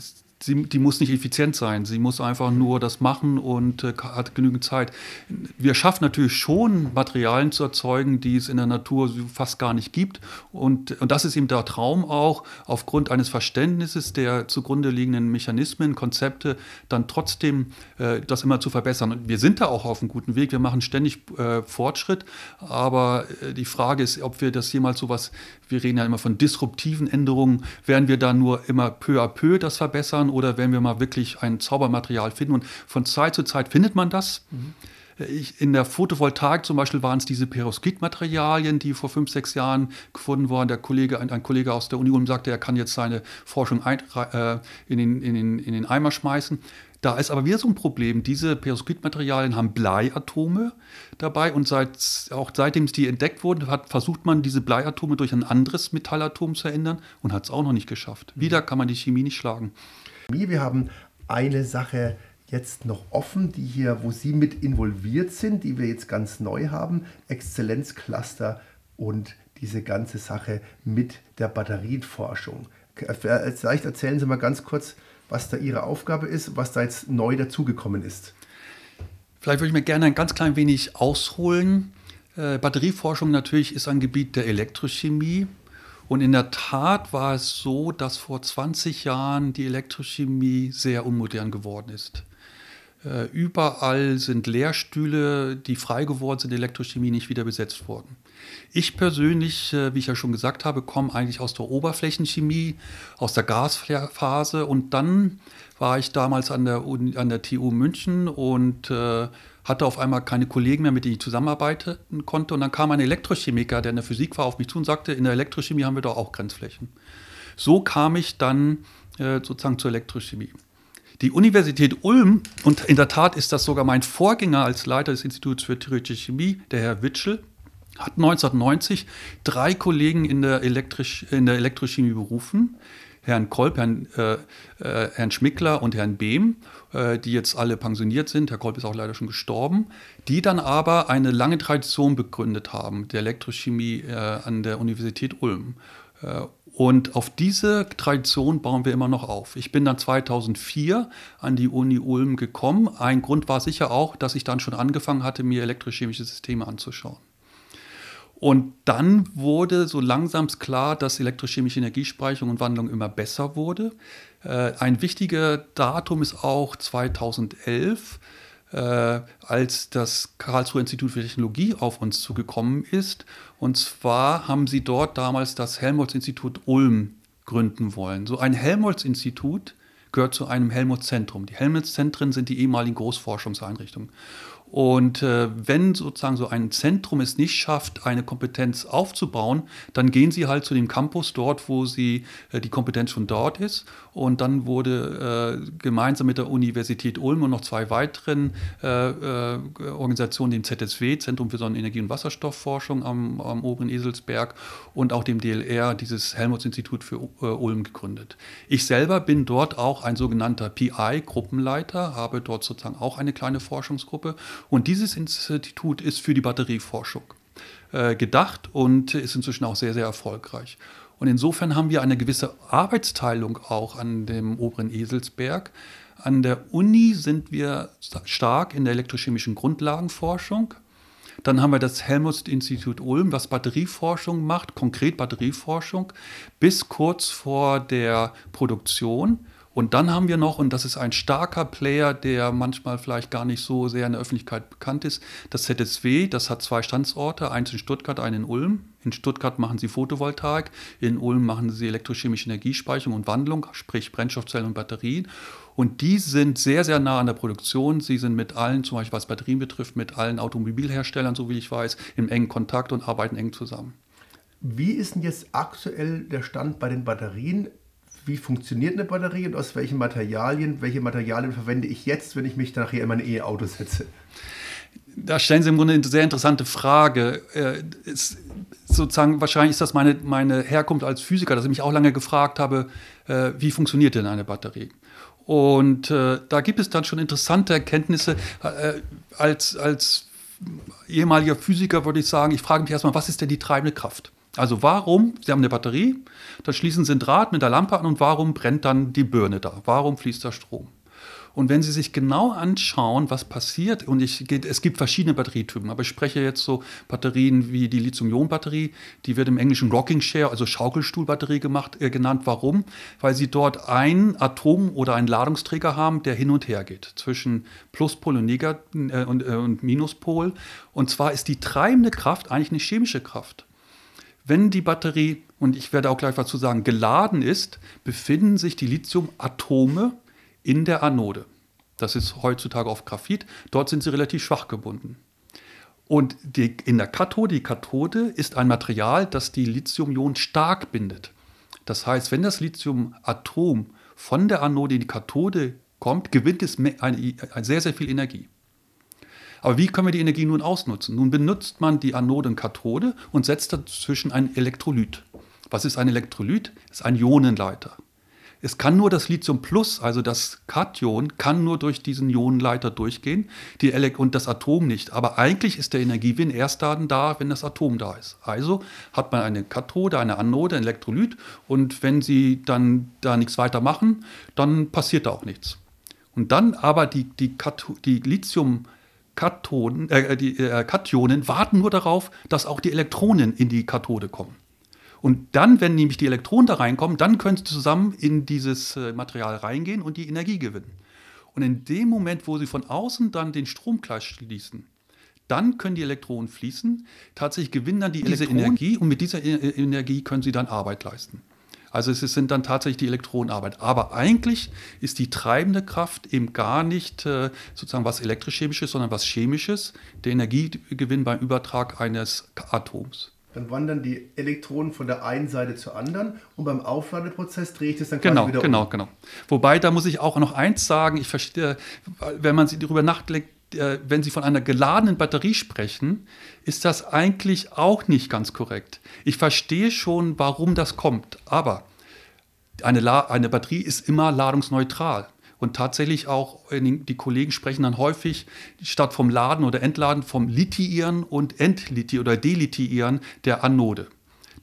sie, die muss nicht effizient sein. Sie muss einfach nur das machen und äh, hat genügend Zeit. Wir schaffen natürlich schon, Materialien zu erzeugen, die es in der Natur fast gar nicht gibt. Und, und das ist eben der Traum auch, aufgrund eines Verständnisses der zugrunde liegenden Mechanismen, Konzepte, dann trotzdem äh, das immer zu verbessern. Und wir sind da auch auf einem guten Weg. Wir machen ständig äh, Fortschritt. Aber äh, die Frage ist, ob wir das jemals so was, wir reden ja immer von disruptiven Änderungen, werden wir da nur immer peu à peu das verbessern oder wenn wir mal wirklich ein Zaubermaterial finden. Und von Zeit zu Zeit findet man das. Mhm. Ich, in der Photovoltaik zum Beispiel waren es diese Perovskitmaterialien, die vor fünf, sechs Jahren gefunden wurden. Der Kollege, ein, ein Kollege aus der Uni Ulm sagte, er kann jetzt seine Forschung ein, äh, in, den, in, den, in den Eimer schmeißen. Da ist aber wieder so ein Problem. Diese Perovskitmaterialien haben Bleiatome dabei und seit, auch seitdem die entdeckt wurden, hat, versucht man, diese Bleiatome durch ein anderes Metallatom zu ändern und hat es auch noch nicht geschafft. Wieder kann man die Chemie nicht schlagen. Wir haben eine Sache jetzt noch offen, die hier, wo Sie mit involviert sind, die wir jetzt ganz neu haben, Exzellenzcluster und diese ganze Sache mit der Batterienforschung. Vielleicht erzählen Sie mal ganz kurz, was da Ihre Aufgabe ist, was da jetzt neu dazugekommen ist. Vielleicht würde ich mir gerne ein ganz klein wenig ausholen. Äh, Batterieforschung natürlich ist ein Gebiet der Elektrochemie. Und in der Tat war es so, dass vor 20 Jahren die Elektrochemie sehr unmodern geworden ist. Äh, überall sind Lehrstühle, die frei geworden sind, Elektrochemie nicht wieder besetzt worden. Ich persönlich, äh, wie ich ja schon gesagt habe, komme eigentlich aus der Oberflächenchemie, aus der Gasphase und dann war ich damals an der, an der TU München und äh, hatte auf einmal keine Kollegen mehr, mit denen ich zusammenarbeiten konnte. Und dann kam ein Elektrochemiker, der in der Physik war, auf mich zu und sagte, in der Elektrochemie haben wir doch auch Grenzflächen. So kam ich dann äh, sozusagen zur Elektrochemie. Die Universität Ulm, und in der Tat ist das sogar mein Vorgänger als Leiter des Instituts für theoretische Chemie, der Herr Witschel, hat 1990 drei Kollegen in der, Elektrisch, in der Elektrochemie berufen, Herrn Kolb, Herrn, äh, äh, Herrn Schmickler und Herrn Behm, äh, die jetzt alle pensioniert sind. Herr Kolb ist auch leider schon gestorben, die dann aber eine lange Tradition begründet haben, der Elektrochemie äh, an der Universität Ulm. Äh, und auf diese Tradition bauen wir immer noch auf. Ich bin dann 2004 an die Uni Ulm gekommen. Ein Grund war sicher auch, dass ich dann schon angefangen hatte, mir elektrochemische Systeme anzuschauen. Und dann wurde so langsam klar, dass elektrochemische Energiespeicherung und Wandlung immer besser wurde. Äh, ein wichtiger Datum ist auch 2011, äh, als das Karlsruher Institut für Technologie auf uns zugekommen ist. Und zwar haben sie dort damals das Helmholtz-Institut Ulm gründen wollen. So ein Helmholtz-Institut gehört zu einem Helmholtz-Zentrum. Die Helmholtz-Zentren sind die ehemaligen Großforschungseinrichtungen. Und äh, wenn sozusagen so ein Zentrum es nicht schafft, eine Kompetenz aufzubauen, dann gehen sie halt zu dem Campus dort, wo sie äh, die Kompetenz schon dort ist. Und dann wurde äh, gemeinsam mit der Universität Ulm und noch zwei weiteren äh, äh, Organisationen, dem ZSW, Zentrum für Sonnenenergie und Wasserstoffforschung am, am oberen Eselsberg und auch dem DLR, dieses Helmholtz-Institut für äh, Ulm gegründet. Ich selber bin dort auch ein sogenannter PI-Gruppenleiter, habe dort sozusagen auch eine kleine Forschungsgruppe und dieses Institut ist für die Batterieforschung äh, gedacht und ist inzwischen auch sehr, sehr erfolgreich. Und insofern haben wir eine gewisse Arbeitsteilung auch an dem oberen Eselsberg. An der Uni sind wir stark in der elektrochemischen Grundlagenforschung. Dann haben wir das Helmholtz-Institut Ulm, was Batterieforschung macht, konkret Batterieforschung, bis kurz vor der Produktion. Und dann haben wir noch, und das ist ein starker Player, der manchmal vielleicht gar nicht so sehr in der Öffentlichkeit bekannt ist, das ZSW, das hat zwei Standorte, eins in Stuttgart, einen in Ulm. In Stuttgart machen sie Photovoltaik, in Ulm machen sie elektrochemische Energiespeicherung und Wandlung, sprich Brennstoffzellen und Batterien. Und die sind sehr, sehr nah an der Produktion. Sie sind mit allen, zum Beispiel was Batterien betrifft, mit allen Automobilherstellern, so wie ich weiß, im engen Kontakt und arbeiten eng zusammen. Wie ist denn jetzt aktuell der Stand bei den Batterien? Wie funktioniert eine Batterie und aus welchen Materialien, welche Materialien verwende ich jetzt, wenn ich mich nachher in mein E-Auto setze? Da stellen Sie im Grunde eine sehr interessante Frage. Äh, sozusagen, wahrscheinlich ist das meine, meine Herkunft als Physiker, dass ich mich auch lange gefragt habe, äh, wie funktioniert denn eine Batterie? Und äh, da gibt es dann schon interessante Erkenntnisse. Äh, als, als ehemaliger Physiker würde ich sagen, ich frage mich erstmal, was ist denn die treibende Kraft? Also warum, Sie haben eine Batterie, dann schließen Sie ein Draht mit der Lampe an und warum brennt dann die Birne da? Warum fließt da Strom? Und wenn Sie sich genau anschauen, was passiert, und ich, es gibt verschiedene Batterietypen, aber ich spreche jetzt so Batterien wie die Lithium-Ionen-Batterie, die wird im Englischen Rocking Share, also Schaukelstuhlbatterie gemacht, äh, genannt. Warum? Weil sie dort ein Atom oder einen Ladungsträger haben, der hin und her geht zwischen Pluspol und, Negat äh, und, äh, und Minuspol. Und zwar ist die treibende Kraft eigentlich eine chemische Kraft. Wenn die Batterie, und ich werde auch gleich was zu sagen, geladen ist, befinden sich die Lithiumatome in der Anode. Das ist heutzutage auf Graphit. Dort sind sie relativ schwach gebunden. Und die, in der Kathode, die Kathode ist ein Material, das die Lithium-Ionen stark bindet. Das heißt, wenn das Lithiumatom von der Anode in die Kathode kommt, gewinnt es sehr, sehr viel Energie. Aber wie können wir die Energie nun ausnutzen? Nun benutzt man die Anode und Kathode und setzt dazwischen ein Elektrolyt. Was ist ein Elektrolyt? Das ist ein Ionenleiter. Es kann nur das Lithium Plus, also das Kation, kann nur durch diesen Ionenleiter durchgehen die und das Atom nicht. Aber eigentlich ist der Energiewinn erst dann da, wenn das Atom da ist. Also hat man eine Kathode, eine Anode, ein Elektrolyt und wenn Sie dann da nichts weiter machen, dann passiert da auch nichts. Und dann aber die, die, die Lithium Katonen, äh, die äh, Kationen warten nur darauf, dass auch die Elektronen in die Kathode kommen. Und dann, wenn nämlich die Elektronen da reinkommen, dann können sie zusammen in dieses äh, Material reingehen und die Energie gewinnen. Und in dem Moment, wo sie von außen dann den Stromkreis schließen, dann können die Elektronen fließen. Tatsächlich gewinnen dann die diese Energie und mit dieser e Energie können sie dann Arbeit leisten. Also es sind dann tatsächlich die Elektronenarbeit. Aber eigentlich ist die treibende Kraft eben gar nicht äh, sozusagen was elektrisch-chemisches, sondern was chemisches, der Energiegewinn beim Übertrag eines Atoms. Dann wandern die Elektronen von der einen Seite zur anderen und beim Aufladeprozess drehe ich das dann genau, wieder genau, um. Genau, genau. Wobei, da muss ich auch noch eins sagen, ich verstehe, wenn man sich darüber nachdenkt, äh, wenn Sie von einer geladenen Batterie sprechen, ist das eigentlich auch nicht ganz korrekt. Ich verstehe schon, warum das kommt, aber eine, eine Batterie ist immer ladungsneutral. Und tatsächlich auch, äh, die Kollegen sprechen dann häufig statt vom Laden oder Entladen vom Lithiieren und Entlithiieren oder Delithiieren der Anode.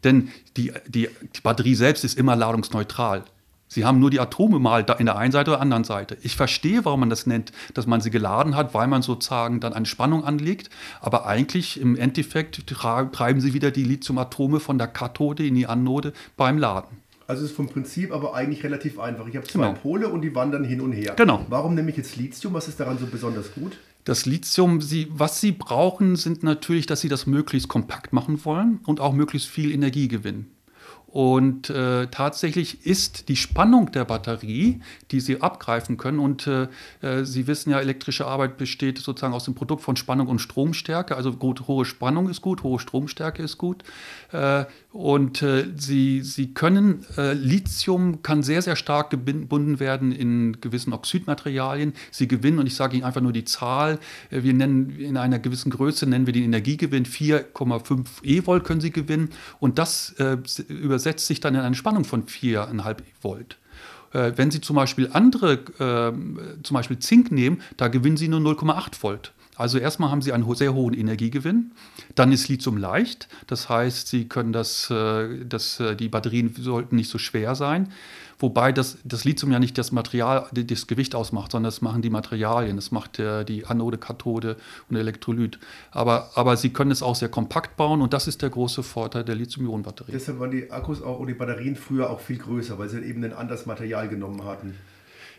Denn die, die, die Batterie selbst ist immer ladungsneutral. Sie haben nur die Atome mal in der einen Seite oder anderen Seite. Ich verstehe, warum man das nennt, dass man sie geladen hat, weil man sozusagen dann eine Spannung anlegt. Aber eigentlich im Endeffekt treiben sie wieder die Lithiumatome von der Kathode in die Anode beim Laden. Also ist vom Prinzip aber eigentlich relativ einfach. Ich habe zwei genau. Pole und die wandern hin und her. Genau. Warum nehme ich jetzt Lithium? Was ist daran so besonders gut? Das Lithium, sie, was Sie brauchen, sind natürlich, dass Sie das möglichst kompakt machen wollen und auch möglichst viel Energie gewinnen. Und äh, tatsächlich ist die Spannung der Batterie, die Sie abgreifen können, und äh, äh, Sie wissen ja, elektrische Arbeit besteht sozusagen aus dem Produkt von Spannung und Stromstärke. Also gut, hohe Spannung ist gut, hohe Stromstärke ist gut. Äh, und äh, Sie, Sie können, äh, Lithium kann sehr, sehr stark gebunden werden in gewissen Oxidmaterialien. Sie gewinnen, und ich sage Ihnen einfach nur die Zahl, wir nennen in einer gewissen Größe, nennen wir den Energiegewinn, 4,5 E-Volt können Sie gewinnen. Und das über übersetzt sich dann in eine Spannung von 4,5 Volt. Äh, wenn Sie zum Beispiel andere, äh, zum Beispiel Zink nehmen, da gewinnen Sie nur 0,8 Volt. Also erstmal haben Sie einen sehr hohen Energiegewinn. Dann ist Lithium leicht. Das heißt, Sie können das, äh, das, äh, die Batterien sollten nicht so schwer sein. Wobei das, das Lithium ja nicht das Material, das Gewicht ausmacht, sondern das machen die Materialien. Das macht der, die Anode, Kathode und Elektrolyt. Aber, aber sie können es auch sehr kompakt bauen und das ist der große Vorteil der Lithium-Ionen-Batterie. Deshalb waren die Akkus auch, und die Batterien früher auch viel größer, weil sie eben ein anderes Material genommen hatten.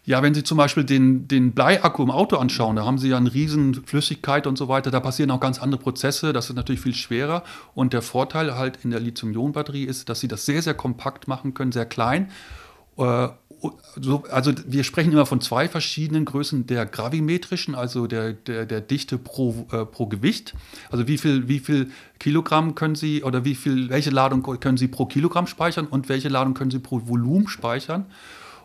Ja, wenn Sie zum Beispiel den, den Bleiakku im Auto anschauen, da haben Sie ja eine riesen Flüssigkeit und so weiter, da passieren auch ganz andere Prozesse, das ist natürlich viel schwerer. Und der Vorteil halt in der Lithium-Ionen-Batterie ist, dass Sie das sehr, sehr kompakt machen können, sehr klein äh, also wir sprechen immer von zwei verschiedenen Größen der gravimetrischen, also der, der, der Dichte pro, äh, pro Gewicht. Also wie viel, wie viel Kilogramm können Sie oder wie viel, welche Ladung können Sie pro Kilogramm speichern und welche Ladung können Sie pro Volumen speichern.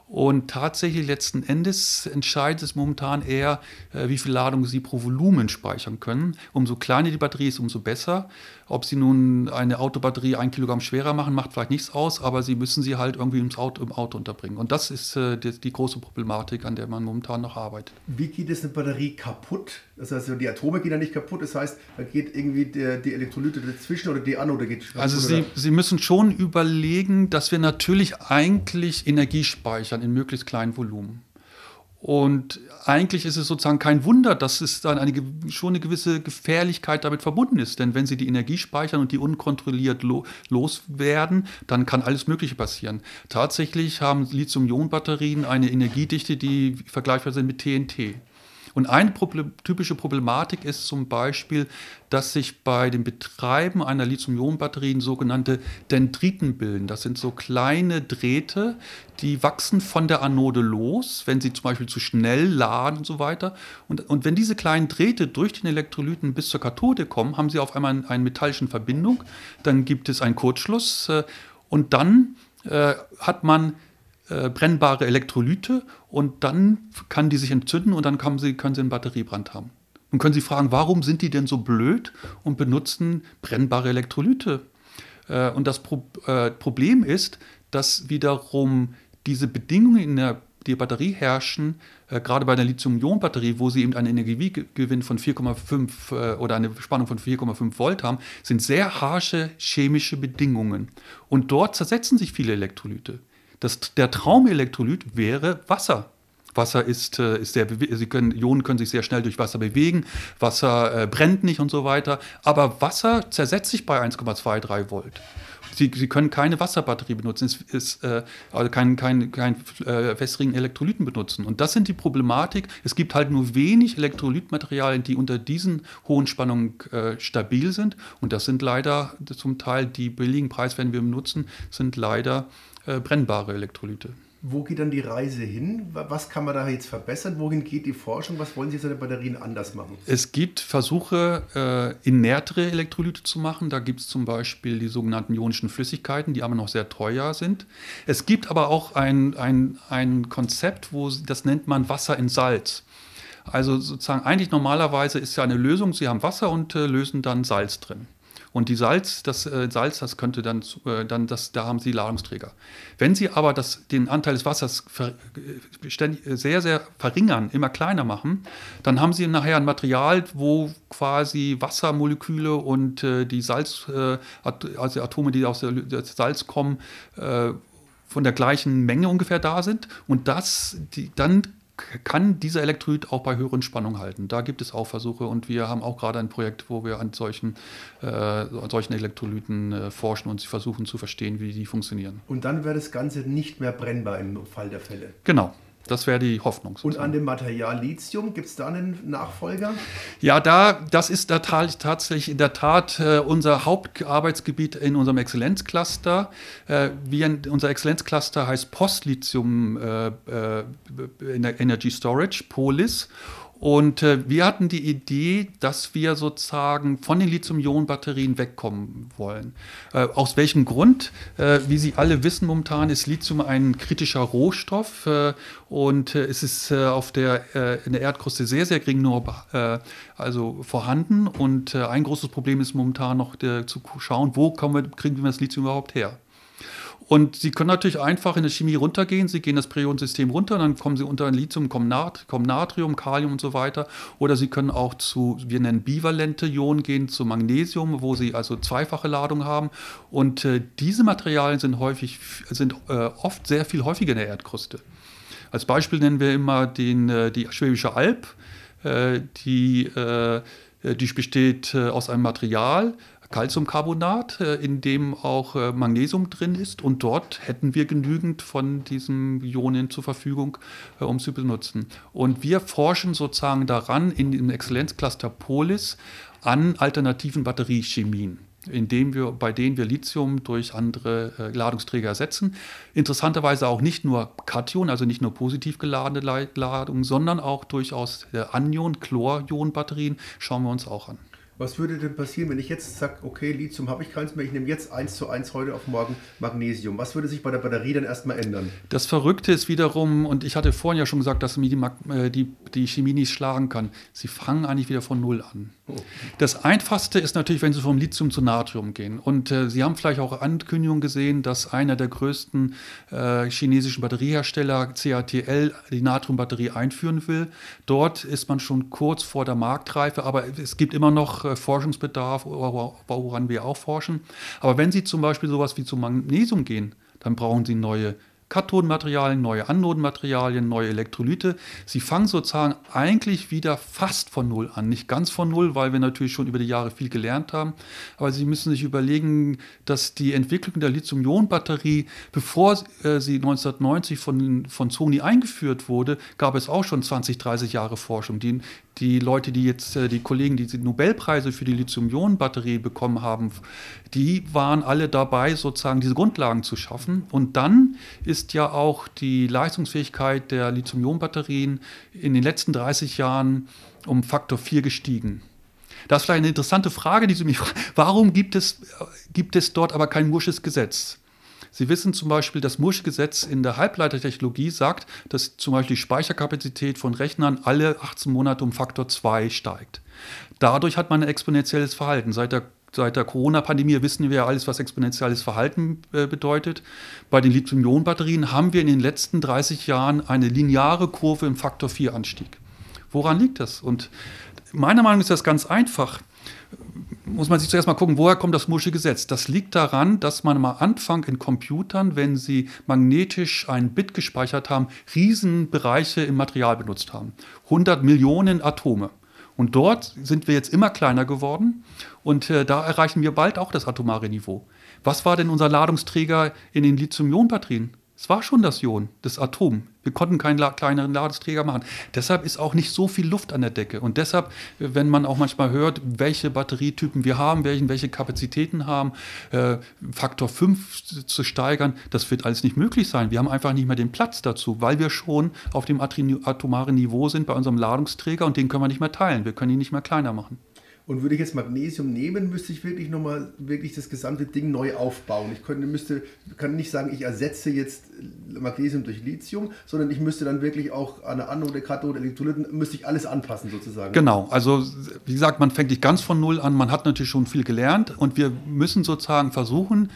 Und tatsächlich letzten Endes entscheidet es momentan eher, äh, wie viel Ladung Sie pro Volumen speichern können. Umso kleiner die Batterie ist, umso besser. Ob Sie nun eine Autobatterie ein Kilogramm schwerer machen, macht vielleicht nichts aus, aber Sie müssen sie halt irgendwie im Auto, im Auto unterbringen. Und das ist äh, die, die, große Problematik, an der man momentan noch arbeitet. Wie geht es eine Batterie kaputt? Das heißt, die Atome gehen ja nicht kaputt. Das heißt, da geht irgendwie der, die Elektrolyte dazwischen oder die Anode geht kaputt. Also Sie, Sie müssen schon überlegen, dass wir natürlich eigentlich Energie speichern in möglichst kleinen Volumen. Und eigentlich ist es sozusagen kein Wunder, dass es dann eine, schon eine gewisse Gefährlichkeit damit verbunden ist. Denn wenn Sie die Energie speichern und die unkontrolliert lo, loswerden, dann kann alles Mögliche passieren. Tatsächlich haben Lithium-Ionen-Batterien eine Energiedichte, die vergleichbar sind mit TNT. Und eine Problem, typische Problematik ist zum Beispiel, dass sich bei dem Betreiben einer Lithium-Ionen-Batterien sogenannte Dendriten bilden. Das sind so kleine Drähte, die wachsen von der Anode los, wenn sie zum Beispiel zu schnell laden und so weiter. Und, und wenn diese kleinen Drähte durch den Elektrolyten bis zur Kathode kommen, haben sie auf einmal eine metallischen Verbindung. Dann gibt es einen Kurzschluss äh, und dann äh, hat man äh, brennbare Elektrolyte und dann kann die sich entzünden und dann können sie, können sie einen Batteriebrand haben. Nun können Sie fragen, warum sind die denn so blöd und benutzen brennbare Elektrolyte? Äh, und das Pro äh, Problem ist, dass wiederum diese Bedingungen in der die Batterie herrschen, äh, gerade bei der Lithium-Ionen-Batterie, wo sie eben einen Energiegewinn von 4,5 äh, oder eine Spannung von 4,5 Volt haben, sind sehr harsche chemische Bedingungen. Und dort zersetzen sich viele Elektrolyte. Das, der Traumelektrolyt wäre Wasser. Wasser ist, äh, ist sehr, Sie können, Ionen können sich sehr schnell durch Wasser bewegen, Wasser äh, brennt nicht und so weiter. Aber Wasser zersetzt sich bei 1,23 Volt. Sie, Sie können keine Wasserbatterie benutzen, es ist, äh, also keinen kein, kein, äh, wässrigen Elektrolyten benutzen. Und das sind die Problematik. Es gibt halt nur wenig Elektrolytmaterialien, die unter diesen hohen Spannungen äh, stabil sind. Und das sind leider zum Teil die billigen Preiswerte, die wir benutzen, sind leider äh, brennbare Elektrolyte. Wo geht dann die Reise hin? Was kann man da jetzt verbessern? Wohin geht die Forschung? Was wollen Sie seine Batterien anders machen? Es gibt Versuche, äh, inertere Elektrolyte zu machen. Da gibt es zum Beispiel die sogenannten ionischen Flüssigkeiten, die aber noch sehr teuer sind. Es gibt aber auch ein, ein, ein Konzept, wo das nennt man Wasser in Salz. Also sozusagen eigentlich normalerweise ist ja eine Lösung, Sie haben Wasser und äh, lösen dann Salz drin. Und die Salz, das äh, Salz, das könnte dann, äh, dann das, da haben Sie Ladungsträger. Wenn Sie aber das, den Anteil des Wassers ver, äh, ständig, äh, sehr, sehr verringern, immer kleiner machen, dann haben Sie nachher ein Material, wo quasi Wassermoleküle und äh, die Salz, äh, also Atome, die aus der Salz kommen, von der gleichen Menge ungefähr da sind. Und das, die, dann kann dieser Elektrolyt auch bei höheren Spannungen halten. Da gibt es auch Versuche und wir haben auch gerade ein Projekt, wo wir an solchen, äh, solchen Elektrolyten äh, forschen und sie versuchen zu verstehen, wie die funktionieren. Und dann wäre das Ganze nicht mehr brennbar im Fall der Fälle. Genau. Das wäre die Hoffnung. Sozusagen. Und an dem Material Lithium, gibt es da einen Nachfolger? Ja, da, das ist da tatsächlich in der Tat äh, unser Hauptarbeitsgebiet in unserem Exzellenzcluster. Äh, wir, unser Exzellenzcluster heißt Post-Lithium äh, äh Energy Storage, POLIS. Und äh, wir hatten die Idee, dass wir sozusagen von den Lithium-Ionen-Batterien wegkommen wollen. Äh, aus welchem Grund? Äh, wie Sie alle wissen, momentan ist Lithium ein kritischer Rohstoff äh, und äh, es ist äh, auf der, in der Erdkruste sehr, sehr gering nur also vorhanden. Und ein großes Problem ist momentan noch zu schauen, wo wir, kriegen wir das Lithium überhaupt her? Und Sie können natürlich einfach in der Chemie runtergehen. Sie gehen das Periodensystem runter, dann kommen Sie unter ein Lithium, kommen, Nat kommen Natrium, Kalium und so weiter. Oder Sie können auch zu, wir nennen bivalente Ionen gehen, zu Magnesium, wo Sie also zweifache Ladung haben. Und äh, diese Materialien sind häufig, sind äh, oft sehr viel häufiger in der Erdkruste. Als Beispiel nennen wir immer den, äh, die Schwäbische Alb. Äh, die, äh, die besteht äh, aus einem Material, Calciumcarbonat, äh, in dem auch äh, Magnesium drin ist. Und dort hätten wir genügend von diesen Ionen zur Verfügung, äh, um zu benutzen. Und wir forschen sozusagen daran in dem Exzellenzcluster Polis an alternativen Batteriechemien indem wir, bei denen wir Lithium durch andere äh, Ladungsträger ersetzen. Interessanterweise auch nicht nur Kation, also nicht nur positiv geladene Ladungen, sondern auch durchaus äh, Anion, Chlor-Ionen-Batterien schauen wir uns auch an. Was würde denn passieren, wenn ich jetzt sage, okay, Lithium habe ich keins mehr, ich nehme jetzt eins zu eins heute auf morgen Magnesium? Was würde sich bei der Batterie dann erstmal ändern? Das Verrückte ist wiederum, und ich hatte vorhin ja schon gesagt, dass die, äh, die, die Chemie nicht schlagen kann. Sie fangen eigentlich wieder von Null an. Das Einfachste ist natürlich, wenn Sie vom Lithium zu Natrium gehen. Und äh, Sie haben vielleicht auch Ankündigungen gesehen, dass einer der größten äh, chinesischen Batteriehersteller, CATL, die Natriumbatterie einführen will. Dort ist man schon kurz vor der Marktreife, aber es gibt immer noch äh, Forschungsbedarf, woran wir auch forschen. Aber wenn Sie zum Beispiel sowas wie zum Magnesium gehen, dann brauchen Sie neue Kathodenmaterialien, neue Anodenmaterialien, neue Elektrolyte. Sie fangen sozusagen eigentlich wieder fast von Null an. Nicht ganz von Null, weil wir natürlich schon über die Jahre viel gelernt haben. Aber Sie müssen sich überlegen, dass die Entwicklung der Lithium-Ionen-Batterie, bevor äh, sie 1990 von, von Sony eingeführt wurde, gab es auch schon 20, 30 Jahre Forschung. Die, die Leute, die jetzt, äh, die Kollegen, die die Nobelpreise für die Lithium-Ionen-Batterie bekommen haben, die waren alle dabei, sozusagen diese Grundlagen zu schaffen. Und dann ist ja auch die Leistungsfähigkeit der Lithium-Ionen-Batterien in den letzten 30 Jahren um Faktor 4 gestiegen. Das ist vielleicht eine interessante Frage, die Sie mich fragen. Warum gibt es, gibt es dort aber kein Mursches Gesetz? Sie wissen zum Beispiel, das Musch-Gesetz in der Halbleitertechnologie sagt, dass zum Beispiel die Speicherkapazität von Rechnern alle 18 Monate um Faktor 2 steigt. Dadurch hat man ein exponentielles Verhalten. Seit der Seit der Corona-Pandemie wissen wir ja alles, was exponentielles Verhalten äh, bedeutet. Bei den Lithium-Ionen-Batterien haben wir in den letzten 30 Jahren eine lineare Kurve im Faktor 4-Anstieg. Woran liegt das? Und meiner Meinung nach ist das ganz einfach muss man sich zuerst mal gucken, woher kommt das Mursche Gesetz? Das liegt daran, dass man am Anfang in Computern, wenn sie magnetisch ein Bit gespeichert haben, Riesenbereiche im Material benutzt haben. 100 Millionen Atome. Und dort sind wir jetzt immer kleiner geworden und äh, da erreichen wir bald auch das atomare Niveau. Was war denn unser Ladungsträger in den Lithium-Ionen-Batterien? Es war schon das Ion, das Atom. Wir konnten keinen kleineren Ladungsträger machen. Deshalb ist auch nicht so viel Luft an der Decke. Und deshalb, wenn man auch manchmal hört, welche Batterietypen wir haben, welchen, welche Kapazitäten haben, äh, Faktor 5 zu steigern, das wird alles nicht möglich sein. Wir haben einfach nicht mehr den Platz dazu, weil wir schon auf dem atomaren Niveau sind bei unserem Ladungsträger und den können wir nicht mehr teilen. Wir können ihn nicht mehr kleiner machen. Und würde ich jetzt Magnesium nehmen, müsste ich wirklich nochmal wirklich das gesamte Ding neu aufbauen. Ich könnte, müsste, kann nicht sagen, ich ersetze jetzt Magnesium durch Lithium, sondern ich müsste dann wirklich auch an der Anode, Kathode, Elektrolyten, müsste ich alles anpassen sozusagen. Genau, also wie gesagt, man fängt nicht ganz von Null an, man hat natürlich schon viel gelernt und wir müssen sozusagen versuchen,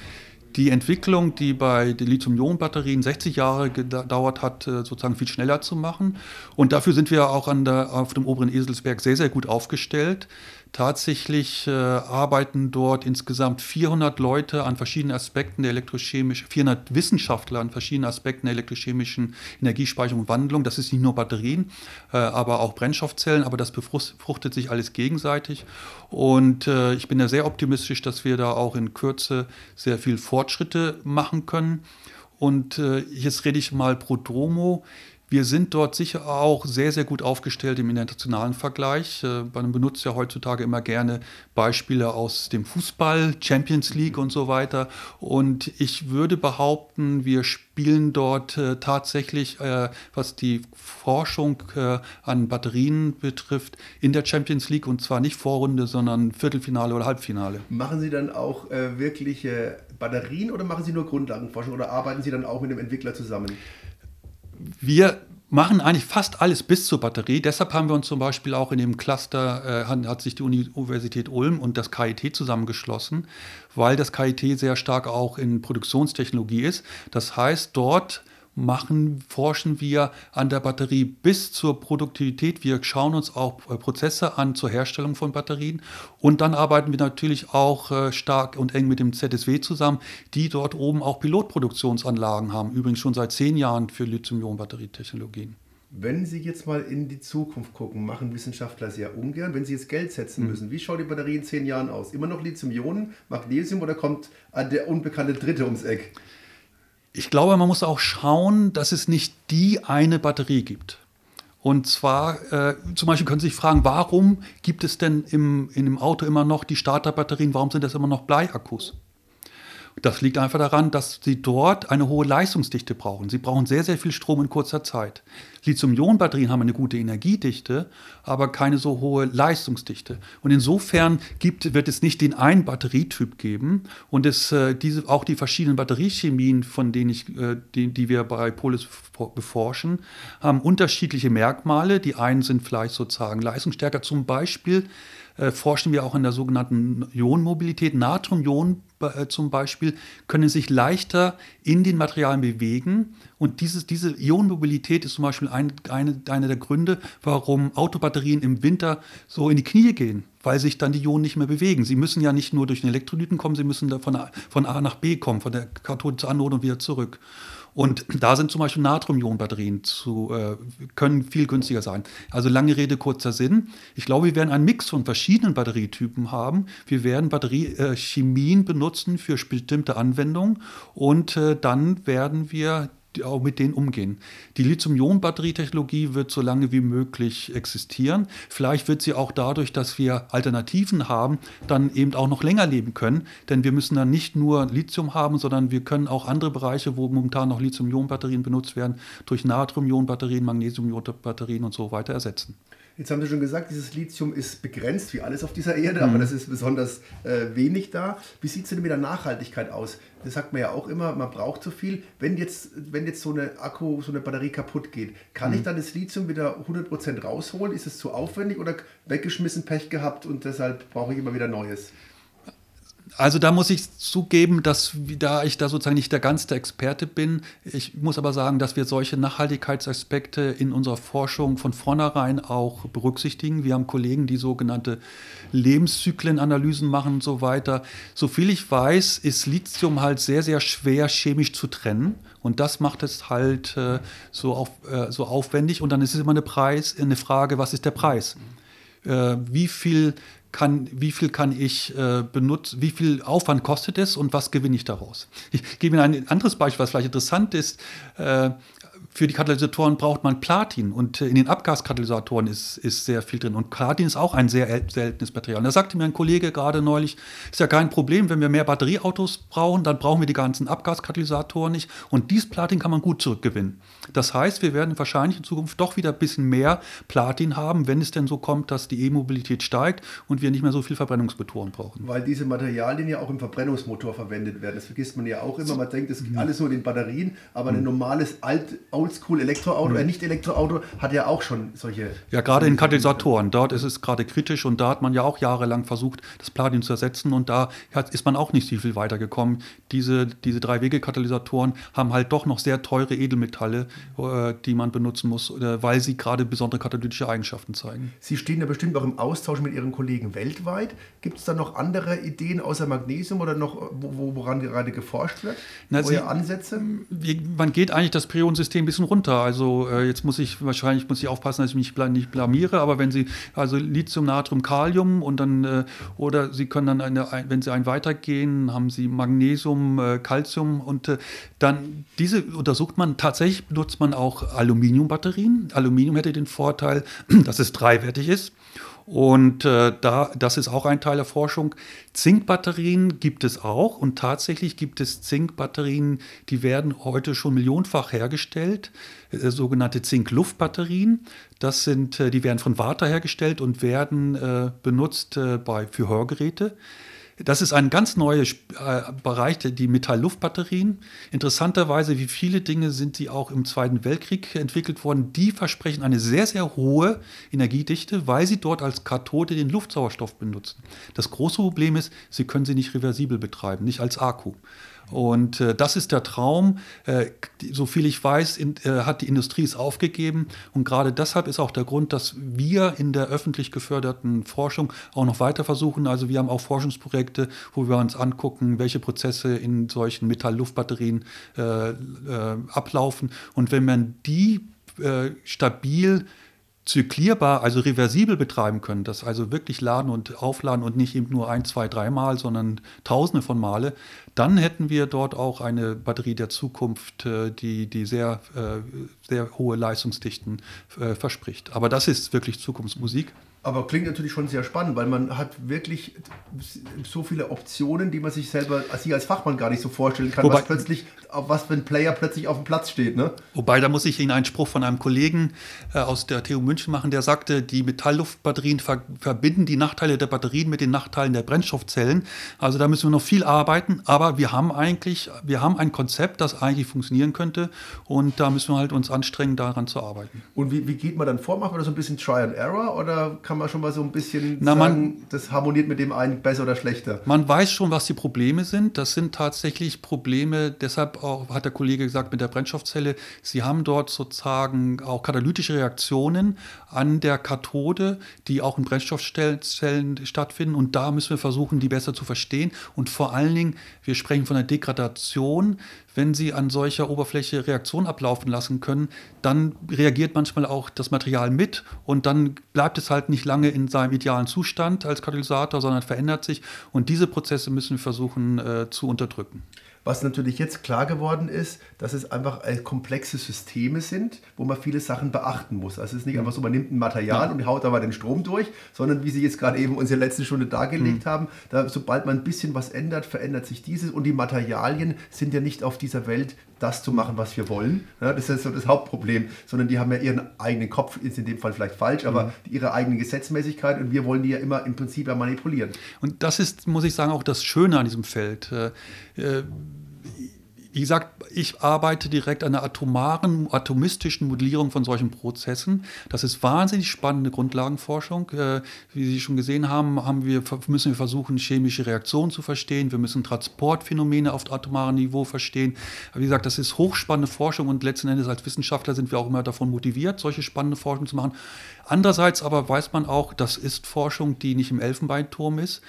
die Entwicklung, die bei den Lithium-Ionen-Batterien 60 Jahre gedauert hat, äh, sozusagen viel schneller zu machen. Und dafür sind wir auch der, auf dem oberen Eselsberg sehr, sehr gut aufgestellt. Tatsächlich äh, arbeiten dort insgesamt 400 Leute an verschiedenen Aspekten der elektrochemischen, 400 Wissenschaftler an verschiedenen Aspekten der elektrochemischen Energiespeicherung und Wandlung. Das ist nicht nur Batterien, äh, aber auch Brennstoffzellen, aber das befruchtet sich alles gegenseitig. Und äh, ich bin da sehr optimistisch, dass wir da auch in Kürze sehr viel Fortschritte machen können. Und äh, jetzt rede ich mal pro Dromo. Wir sind dort sicher auch sehr, sehr gut aufgestellt im internationalen Vergleich. Äh, man benutzt ja heutzutage immer gerne Beispiele aus dem Fußball, Champions League und so weiter. Und ich würde behaupten, wir spielen dort äh, tatsächlich, äh, was die Forschung an Batterien betrifft, in der Champions League und zwar nicht Vorrunde, sondern Viertelfinale oder Halbfinale. Machen Sie dann auch wirkliche Batterien oder machen Sie nur Grundlagenforschung oder arbeiten Sie dann auch mit dem Entwickler zusammen? Wir machen eigentlich fast alles bis zur Batterie. Deshalb haben wir uns zum Beispiel auch in dem Cluster, äh, hat, hat, sich die Universität Ulm und das KIT zusammengeschlossen, weil das KIT sehr stark auch in Produktionstechnologie ist. Das heißt, dort machen, forschen wir an der Batterie bis zur Produktivität. Wir schauen uns auch äh, Prozesse an zur Herstellung von Batterien. Und dann arbeiten wir natürlich auch äh, stark und eng mit dem ZSW zusammen, die dort oben auch Pilotproduktionsanlagen haben. Übrigens schon seit zehn Jahren für Lithium-Ionen-Batterietechnologien. Wenn Sie jetzt mal in die Zukunft gucken, machen Wissenschaftler sehr ungern. Wenn Sie jetzt Geld setzen hm. müssen, wie schaut die Batterie in zehn Jahren aus? Immer noch Lithium-Ionen, Magnesium oder kommt der unbekannte Dritte ums Eck? Ich glaube, man muss auch schauen, dass es nicht die eine Batterie gibt. Und zwar, äh, zum Beispiel können Sie sich fragen, warum gibt es denn im, in dem Auto immer noch die Starterbatterien, warum sind das immer noch Bleiakkus? Das liegt einfach daran, dass sie dort eine hohe Leistungsdichte brauchen. Sie brauchen sehr, sehr viel Strom in kurzer Zeit. Lithium-Ionen-Batterien haben eine gute Energiedichte, aber keine so hohe Leistungsdichte. Und insofern gibt, wird es nicht den einen Batterietyp geben und es, äh, diese, auch die verschiedenen Batteriechemien, von denen ich, äh, die, die wir bei Polis beforschen, haben unterschiedliche Merkmale. Die einen sind vielleicht sozusagen leistungsstärker. Zum Beispiel äh, forschen wir auch in der sogenannten Ionenmobilität. Natrium-Ionen äh, zum Beispiel können sich leichter in den Materialien bewegen. Und dieses, diese Ionenmobilität ist zum Beispiel ein, eine, eine der Gründe, warum Autobatterien im Winter so in die Knie gehen, weil sich dann die Ionen nicht mehr bewegen. Sie müssen ja nicht nur durch den Elektrolyten kommen, sie müssen von A, von A nach B kommen, von der Kathode zur Anode und wieder zurück. Und da sind zum Beispiel Natrium-Ionen-Batterien zu, äh, können viel günstiger sein. Also lange Rede, kurzer Sinn. Ich glaube, wir werden einen Mix von verschiedenen Batterietypen haben. Wir werden Batteriechemien benutzen für bestimmte Anwendungen und äh, dann werden wir auch mit denen umgehen. Die Lithium-Ionen-Batterietechnologie wird so lange wie möglich existieren. Vielleicht wird sie auch dadurch, dass wir Alternativen haben, dann eben auch noch länger leben können. Denn wir müssen dann nicht nur Lithium haben, sondern wir können auch andere Bereiche, wo momentan noch Lithium-Ionen-Batterien benutzt werden, durch Natrium-Ionen-Batterien, Magnesium-Ionen-Batterien und so weiter ersetzen. Jetzt haben Sie schon gesagt, dieses Lithium ist begrenzt, wie alles auf dieser Erde, mhm. aber das ist besonders äh, wenig da. Wie sieht es denn mit der Nachhaltigkeit aus? Das sagt man ja auch immer, man braucht zu viel. Wenn jetzt, wenn jetzt so eine Akku, so eine Batterie kaputt geht, kann mhm. ich dann das Lithium wieder 100% rausholen? Ist es zu aufwendig oder weggeschmissen, Pech gehabt und deshalb brauche ich immer wieder Neues? Also da muss ich zugeben, dass da ich da sozusagen nicht der ganze Experte bin, ich muss aber sagen, dass wir solche Nachhaltigkeitsaspekte in unserer Forschung von vornherein auch berücksichtigen. Wir haben Kollegen, die sogenannte Lebenszyklenanalysen machen und so weiter. Soviel ich weiß, ist Lithium halt sehr, sehr schwer chemisch zu trennen. Und das macht es halt äh, so, auf, äh, so aufwendig. Und dann ist es immer eine Preis, eine Frage, was ist der Preis? Äh, wie viel kann, wie viel kann ich äh, benutzen, wie viel Aufwand kostet es und was gewinne ich daraus? Ich gebe Ihnen ein anderes Beispiel, was vielleicht interessant ist. Äh, für die Katalysatoren braucht man Platin und äh, in den Abgaskatalysatoren ist, ist sehr viel drin. Und Platin ist auch ein sehr seltenes Material. Und da sagte mir ein Kollege gerade neulich, ist ja kein Problem, wenn wir mehr Batterieautos brauchen, dann brauchen wir die ganzen Abgaskatalysatoren nicht. Und dieses Platin kann man gut zurückgewinnen. Das heißt, wir werden wahrscheinlich in Zukunft doch wieder ein bisschen mehr Platin haben, wenn es denn so kommt, dass die E-Mobilität steigt und wir nicht mehr so viel Verbrennungsmotoren brauchen. Weil diese Materialien ja auch im Verbrennungsmotor verwendet werden. Das vergisst man ja auch immer. Man denkt, es geht alles nur in den Batterien, aber ein mhm. normales alt Oldschool-Elektroauto, mhm. äh, nicht Elektroauto, hat ja auch schon solche. Ja, gerade in Katalysatoren. Dort ist es gerade kritisch und da hat man ja auch jahrelang versucht, das Platin zu ersetzen und da ist man auch nicht so viel weitergekommen. Diese, diese Drei-Wege-Katalysatoren haben halt doch noch sehr teure Edelmetalle, die man benutzen muss, äh, weil sie gerade besondere katalytische Eigenschaften zeigen. Sie stehen ja bestimmt auch im Austausch mit Ihren Kollegen weltweit. Gibt es da noch andere Ideen außer Magnesium oder noch, wo, woran gerade geforscht wird? Na, Sie, Ansätze? Man geht eigentlich das Periodensystem bisschen runter. Also äh, jetzt muss ich wahrscheinlich muss ich aufpassen, dass ich mich nicht blamiere, aber wenn Sie also Lithium, Natrium, Kalium und dann äh, oder Sie können dann eine, ein, wenn Sie einen weitergehen, haben Sie Magnesium, äh, Calcium und äh, dann diese untersucht man tatsächlich benutzt man auch Aluminiumbatterien. Aluminium hätte den Vorteil, dass es dreiwertig ist und äh, da, das ist auch ein Teil der Forschung. Zinkbatterien gibt es auch und tatsächlich gibt es Zinkbatterien, die werden heute schon millionenfach hergestellt, äh, sogenannte Zinkluftbatterien. Das sind, äh, die werden von Warta hergestellt und werden äh, benutzt äh, bei, für Hörgeräte. Das ist ein ganz neuer äh, Bereich, die Metall-Luft-Batterien. Interessanterweise, wie viele Dinge sind sie auch im Zweiten Weltkrieg entwickelt worden. Die versprechen eine sehr, sehr hohe Energiedichte, weil sie dort als Kathode den Luftsauerstoff benutzen. Das große Problem ist, sie können sie nicht reversibel betreiben, nicht als Akku. Und äh, das ist der Traum. Äh, so viel ich weiß, in, äh, hat die Industrie es aufgegeben. Und gerade deshalb ist auch der Grund, dass wir in der öffentlich geförderten Forschung auch noch weiter versuchen. Also wir haben auch Forschungsprojekte, wo wir uns angucken, welche Prozesse in solchen Metall-Luft-Batterien äh, äh, ablaufen. Und wenn man die äh, stabil zyklierbar, also reversibel betreiben können, das also wirklich laden und aufladen und nicht eben nur ein, zwei, dreimal, sondern tausende von Male, dann hätten wir dort auch eine Batterie der Zukunft, äh, die, die sehr, äh, sehr hohe Leistungsdichten äh, verspricht. Aber das ist wirklich Zukunftsmusik. Aber klingt natürlich schon sehr spannend, weil man hat wirklich so viele Optionen, die man sich selber sich als Fachmann gar nicht so vorstellen kann, Wobei- was plötzlich, was wenn ein Player plötzlich auf dem Platz steht. Ne? Wobei, da muss ich Ihnen einen Spruch von einem Kollegen äh, aus der TU München machen, der sagte, die Metallluftbatterien ver verbinden die Nachteile der Batterien mit den Nachteilen der Brennstoffzellen. Also da müssen wir noch viel arbeiten, aber wir haben eigentlich, wir haben ein Konzept, das eigentlich funktionieren könnte und da müssen wir halt uns anstrengen, daran zu arbeiten. Und wie, wie geht man dann vor? Macht man da so ein bisschen Try and Error oder kann man schon mal so ein bisschen Na, man- sagen, das harmoniert mit dem einen besser oder schlechter? Man weiß schon, was die Probleme sind. Das sind tatsächlich Probleme, deshalb auch, hat der Kollege gesagt, mit der Brennstoffzelle. Sie haben dort sozusagen auch katalytische Reaktionen an der Kathode, die auch in Brennstoffzellen stattfinden. Und da müssen wir versuchen, die besser zu verstehen. Und vor allen Dingen, wir sprechen von der Degradation. Wenn Sie an solcher Oberfläche Reaktionen ablaufen lassen können, dann reagiert manchmal auch das Material mit und dann bleibt es halt nicht lange in seinem idealen Zustand als Katalysator, sondern verändert sich. Und diese Prozesse müssen wir versuchen äh, zu unterdrücken. Was natürlich jetzt klar geworden ist, dass es einfach äh, komplexe Systeme sind, wo man viele Sachen beachten muss. Also es ist nicht einfach so, man nimmt ein Material Ja. und haut da mal den Strom durch, sondern wie Sie jetzt gerade eben uns in der letzten Stunde dargelegt haben, da, sobald man ein bisschen was ändert, verändert sich dieses und die Materialien sind ja nicht auf dieser Welt, das zu machen, was wir wollen. Ja, das ist so das Hauptproblem, sondern die haben ja ihren eigenen Kopf, ist in dem Fall vielleicht falsch, aber ihre eigene Gesetzmäßigkeit und wir wollen die ja immer im Prinzip ja manipulieren. Und das ist, muss ich sagen, auch das Schöne an diesem Feld. Äh, äh, wie gesagt, ich arbeite direkt an einer atomaren, atomistischen Modellierung von solchen Prozessen. Das ist wahnsinnig spannende Grundlagenforschung. Äh, Wie Sie schon gesehen haben, haben wir, müssen wir versuchen, chemische Reaktionen zu verstehen. Wir müssen Transportphänomene auf atomarem Niveau verstehen. Wie gesagt, das ist hochspannende Forschung und letzten Endes als Wissenschaftler sind wir auch immer davon motiviert, solche spannende Forschung zu machen. Andererseits aber weiß man auch, das ist Forschung, die nicht im Elfenbeinturm ist.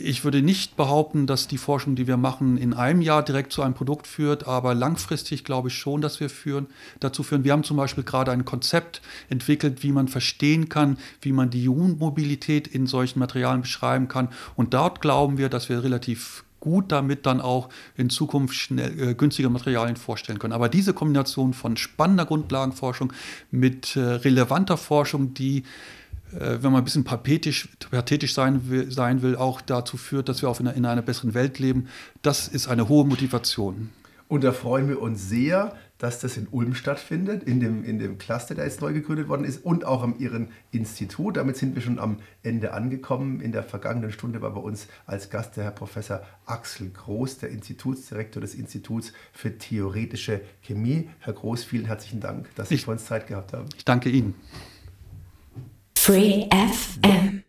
Ich würde nicht behaupten, dass die Forschung, die wir machen, in einem Jahr direkt zu einem Produkt führt, aber langfristig glaube ich schon, dass wir führen, dazu führen. Wir haben zum Beispiel gerade ein Konzept entwickelt, wie man verstehen kann, wie man die Ionenmobilität in solchen Materialien beschreiben kann. Und dort glauben wir, dass wir relativ gut damit dann auch in Zukunft schnell, äh, günstige Materialien vorstellen können. Aber diese Kombination von spannender Grundlagenforschung mit äh, relevanter Forschung, die, äh, wenn man ein bisschen pathetisch, pathetisch sein, will, sein will, auch dazu führt, dass wir auch in einer, in einer besseren Welt leben, das ist eine hohe Motivation. Und da freuen wir uns sehr, dass das in Ulm stattfindet, in dem, in dem Cluster, der jetzt neu gegründet worden ist und auch am Ihren Institut. Damit sind wir schon am Ende angekommen. In der vergangenen Stunde war bei uns als Gast der Herr Professor Axel Groß, der Institutsdirektor des Instituts für theoretische Chemie. Herr Groß, vielen herzlichen Dank, dass Sie Ich- für uns Zeit gehabt haben. Ich danke Ihnen. Free FM.